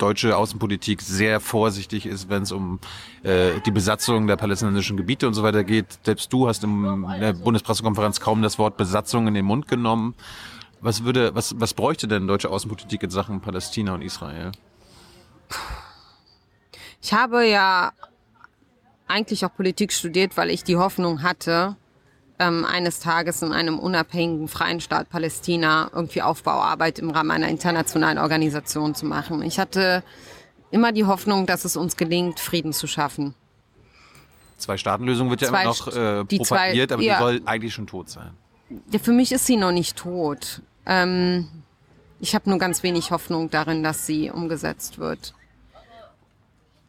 deutsche Außenpolitik sehr vorsichtig ist, wenn es um äh, die Besatzung der palästinensischen Gebiete und so weiter geht. Selbst du hast in der Bundespressekonferenz kaum das Wort Besatzung in den Mund genommen. Was würde, was, was bräuchte denn deutsche Außenpolitik in Sachen Palästina und Israel? Ich habe ja eigentlich auch Politik studiert, weil ich die Hoffnung hatte, ähm, eines Tages in einem unabhängigen freien Staat Palästina irgendwie Aufbauarbeit im Rahmen einer internationalen Organisation zu machen. Ich hatte immer die Hoffnung, dass es uns gelingt, Frieden zu schaffen. Zwei-Staaten-Lösung wird ja Zwei immer noch äh, die zwei- propagiert, aber ja. die soll eigentlich schon tot sein. Ja, für mich ist sie noch nicht tot. Ähm, ich habe nur ganz wenig Hoffnung darin, dass sie umgesetzt wird.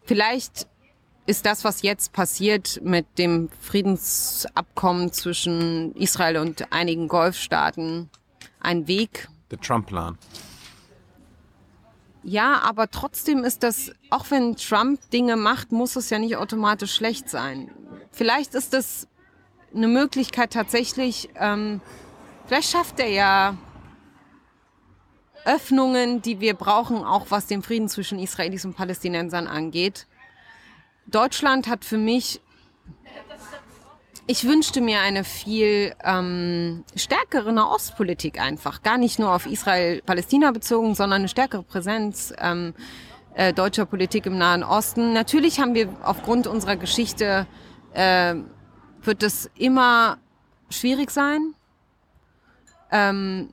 Vielleicht ist das, was jetzt passiert mit dem Friedensabkommen zwischen Israel und einigen Golfstaaten, ein Weg. Der Trump-Plan. Ja, aber trotzdem ist das, auch wenn Trump Dinge macht, muss es ja nicht automatisch schlecht sein. Vielleicht ist das eine Möglichkeit tatsächlich, ähm, vielleicht schafft er ja Öffnungen, die wir brauchen, auch was den Frieden zwischen Israelis und Palästinensern angeht. Deutschland hat für mich, ich wünschte mir eine viel ähm, stärkere Nahostpolitik einfach. Gar nicht nur auf Israel-Palästina bezogen, sondern eine stärkere Präsenz ähm, äh, deutscher Politik im Nahen Osten. Natürlich haben wir aufgrund unserer Geschichte, äh, wird es immer schwierig sein, ähm,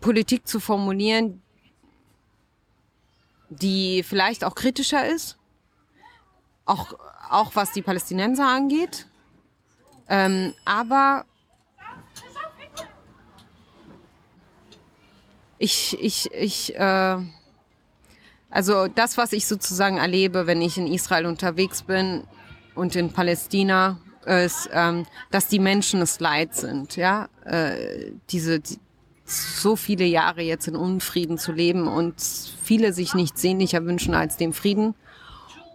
Politik zu formulieren, die vielleicht auch kritischer ist, auch, auch was die Palästinenser angeht. Ähm, aber ich, ich, ich, äh, also das, was ich sozusagen erlebe, wenn ich in Israel unterwegs bin und in Palästina, ist, ähm, dass die Menschen es leid sind, ja, äh, diese, die, so viele Jahre jetzt in Unfrieden zu leben und viele sich nichts sehnlicher wünschen als den Frieden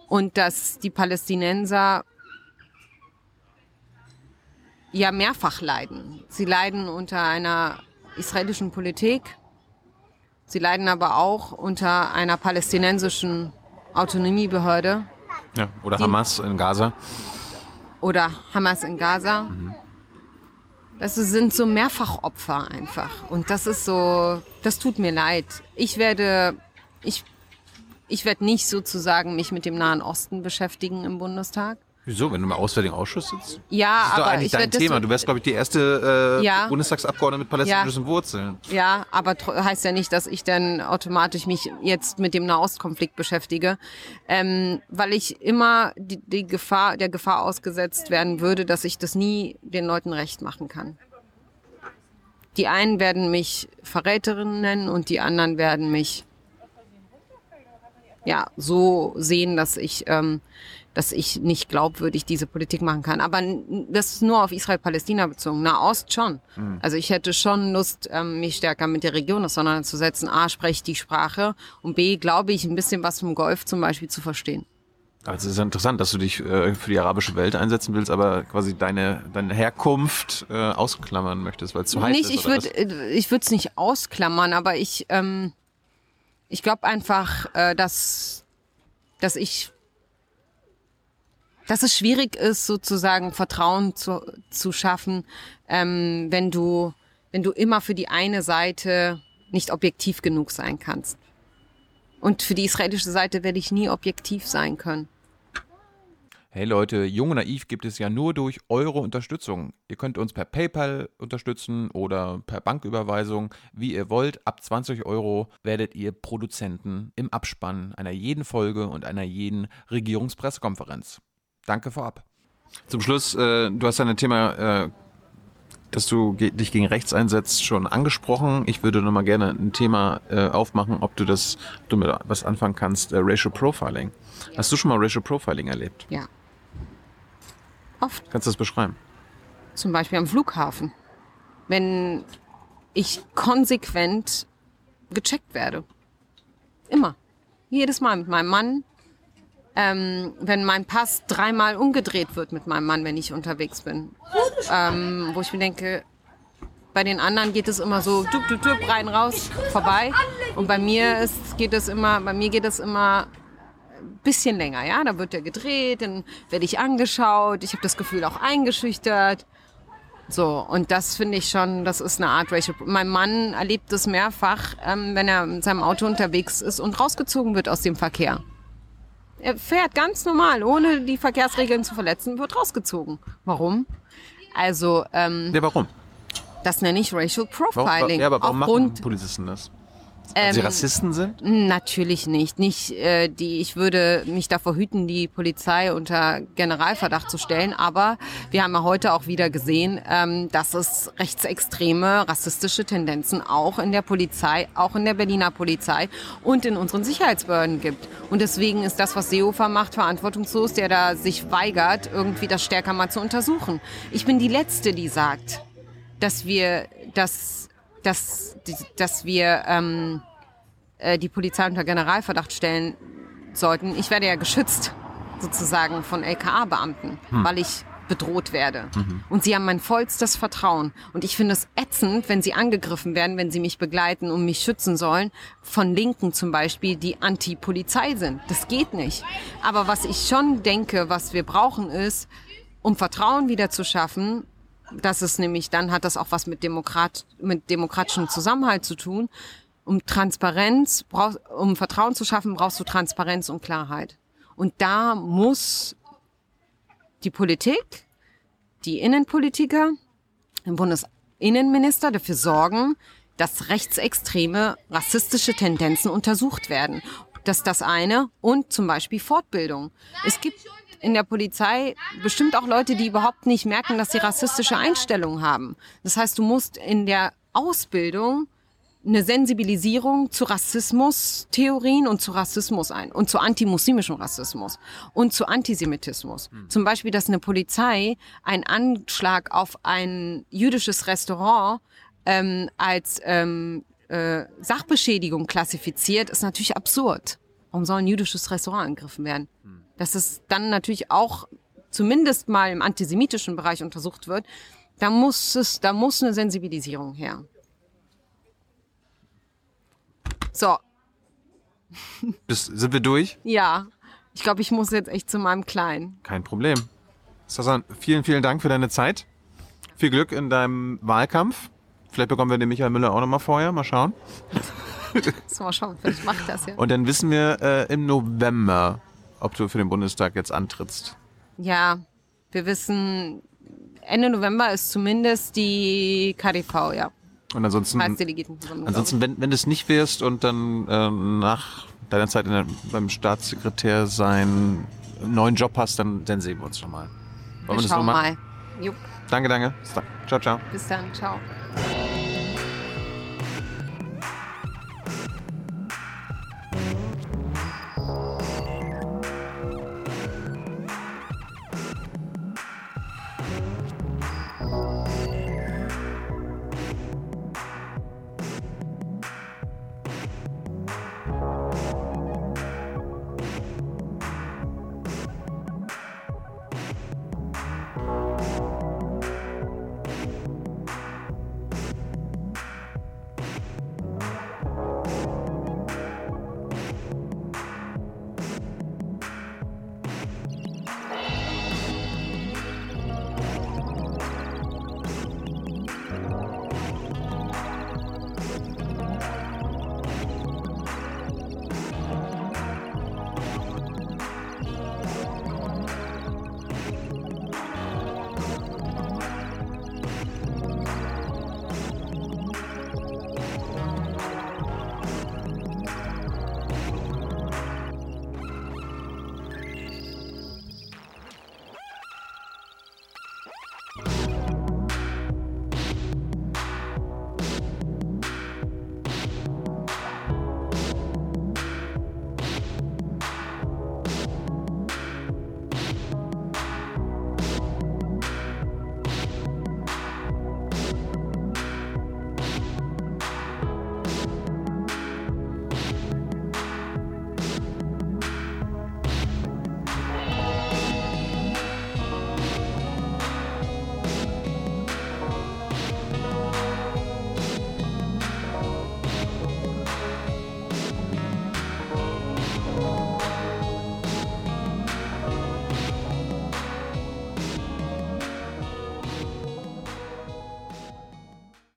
und dass die Palästinenser ja mehrfach leiden. Sie leiden unter einer israelischen Politik, sie leiden aber auch unter einer palästinensischen Autonomiebehörde Ja. Oder Hamas in Gaza. oder Hamas in Gaza. Das sind so Mehrfachopfer einfach. Und das ist so, das tut mir leid. Ich werde, ich, ich werde nicht sozusagen mich mit dem Nahen Osten beschäftigen im Bundestag. Wieso, wenn du im Auswärtigen Ausschuss sitzt? Ja, Das ist doch aber eigentlich ich dein Thema. Du wärst, glaube ich, die erste äh, Ja. Bundestagsabgeordnete mit palästinensischen Wurzeln. ja, aber heißt ja nicht, dass ich dann automatisch mich jetzt mit dem Nahostkonflikt beschäftige, ähm, weil ich immer die, die Gefahr, der Gefahr ausgesetzt werden würde, dass ich das nie den Leuten recht machen kann. Die einen werden mich Verräterin nennen und die anderen werden mich ja so sehen, dass ich ähm, dass ich nicht glaubwürdig diese Politik machen kann. Aber das ist nur auf Israel-Palästina bezogen. Nahost schon. Also ich hätte schon Lust, ähm, mich stärker mit der Region auseinanderzusetzen. A, spreche ich die Sprache und B, glaube ich, ein bisschen was vom Golf zum Beispiel zu verstehen. Also es ist interessant, dass du dich äh, für die arabische Welt einsetzen willst, aber quasi deine, deine Herkunft äh, ausklammern möchtest, weil es zu heiß nicht, ist. würde ich würde es nicht ausklammern, aber ich ähm, ich glaube einfach, äh, dass dass ich dass es schwierig ist, sozusagen Vertrauen zu, zu schaffen, ähm, wenn du wenn du immer für die eine Seite nicht objektiv genug sein kannst. Und für die israelische Seite werde ich nie objektiv sein können. Hey Leute, Jung und Naiv gibt es ja nur durch eure Unterstützung. Ihr könnt uns per PayPal unterstützen oder per Banküberweisung, wie ihr wollt. Ab 20 Euro werdet ihr Produzenten im Abspann einer jeden Folge und einer jeden Regierungspressekonferenz. Danke vorab. Zum Schluss, äh, du hast ja ein Thema, äh, dass du ge dich gegen rechts einsetzt, schon angesprochen. Ich würde noch mal gerne ein Thema äh, aufmachen, ob du das, ob du mit was anfangen kannst, äh, Racial Profiling. Hast du schon mal Racial Profiling erlebt? Ja. Oft. Kannst du das beschreiben? Zum Beispiel am Flughafen. Wenn ich konsequent gecheckt werde. Immer. Jedes Mal mit meinem Mann. Ähm, wenn mein Pass dreimal umgedreht wird mit meinem Mann, wenn ich unterwegs bin. Ähm, wo ich mir denke, bei den anderen geht es immer so, tup, tup, tup, rein, raus, vorbei. Und bei mir ist, geht es immer, bei mir geht es immer bisschen länger, ja. Da wird er gedreht, dann werde ich angeschaut, ich habe das Gefühl auch eingeschüchtert. So, und das finde ich schon, das ist eine Art Racial. Mein Mann erlebt es mehrfach, ähm, wenn er mit seinem Auto unterwegs ist und rausgezogen wird aus dem Verkehr. Er fährt ganz normal, ohne die Verkehrsregeln zu verletzen, wird rausgezogen. Warum? Also, ähm, Ja, warum? das nenne ich Racial warum Profiling. ja, aber warum machen Aufgrund, Polizisten das? Weil sie Ähm, Rassisten sind? Natürlich nicht. Nicht äh, die. Ich würde mich davor hüten, die Polizei unter Generalverdacht zu stellen. Aber wir haben ja heute auch wieder gesehen, ähm, dass es rechtsextreme, rassistische Tendenzen auch in der Polizei, auch in der Berliner Polizei und in unseren Sicherheitsbehörden gibt. Und deswegen ist das, was Seehofer macht, verantwortungslos, der da sich weigert, irgendwie das stärker mal zu untersuchen. Ich bin die letzte, die sagt, dass wir, dass, dass, dass wir ähm, äh, die Polizei unter Generalverdacht stellen sollten. Ich werde ja geschützt sozusagen von LKA-Beamten, weil ich bedroht werde. Und sie haben mein vollstes Vertrauen. Und ich finde es ätzend, wenn sie angegriffen werden, wenn sie mich begleiten und mich schützen sollen, von Linken zum Beispiel, die Anti-Polizei sind. Das geht nicht. Aber was ich schon denke, was wir brauchen, ist, um Vertrauen wieder zu schaffen, das ist nämlich, dann hat das auch was mit, Demokrat, mit demokratischem Zusammenhalt zu tun. Um Transparenz, brauch, um Vertrauen zu schaffen, brauchst du Transparenz und Klarheit. Und da muss die Politik, die Innenpolitiker, im Bundesinnenminister dafür sorgen, dass rechtsextreme, rassistische Tendenzen untersucht werden. Das ist das eine. Und zum Beispiel Fortbildung. Es gibt in der Polizei bestimmt auch Leute, die überhaupt nicht merken, dass sie rassistische Einstellungen haben. Das heißt, du musst in der Ausbildung eine Sensibilisierung zu Rassismus-Theorien und zu Rassismus ein und zu antimuslimischem Rassismus und zu Antisemitismus. Zum Beispiel, dass eine Polizei einen Anschlag auf ein jüdisches Restaurant ähm, als ähm, äh, Sachbeschädigung klassifiziert, ist natürlich absurd. Warum soll ein jüdisches Restaurant angegriffen werden? Dass es dann natürlich auch zumindest mal im antisemitischen Bereich untersucht wird, da muss es, da muss eine Sensibilisierung her. So, Bis, sind wir durch? ja. Ich glaube, ich muss jetzt echt zu meinem Kleinen. Kein Problem. Sasan, vielen, vielen Dank für deine Zeit. Viel Glück in deinem Wahlkampf. Vielleicht bekommen wir den Michael Müller auch nochmal vorher. Mal schauen. [LAUGHS] So, mal schauen, vielleicht macht das ja. Und dann wissen wir äh, im November, ob du für den Bundestag jetzt antrittst. Ja, wir wissen, Ende November ist zumindest die KDV, ja. Und ansonsten, ansonsten wenn, wenn du es nicht wirst und dann äh, nach deiner Zeit der, beim Staatssekretär sein einen neuen Job hast, dann, dann sehen wir uns nochmal. Wollen wir das Wir schauen nochmal? Danke, danke. Ciao, ciao. bis dann, ciao.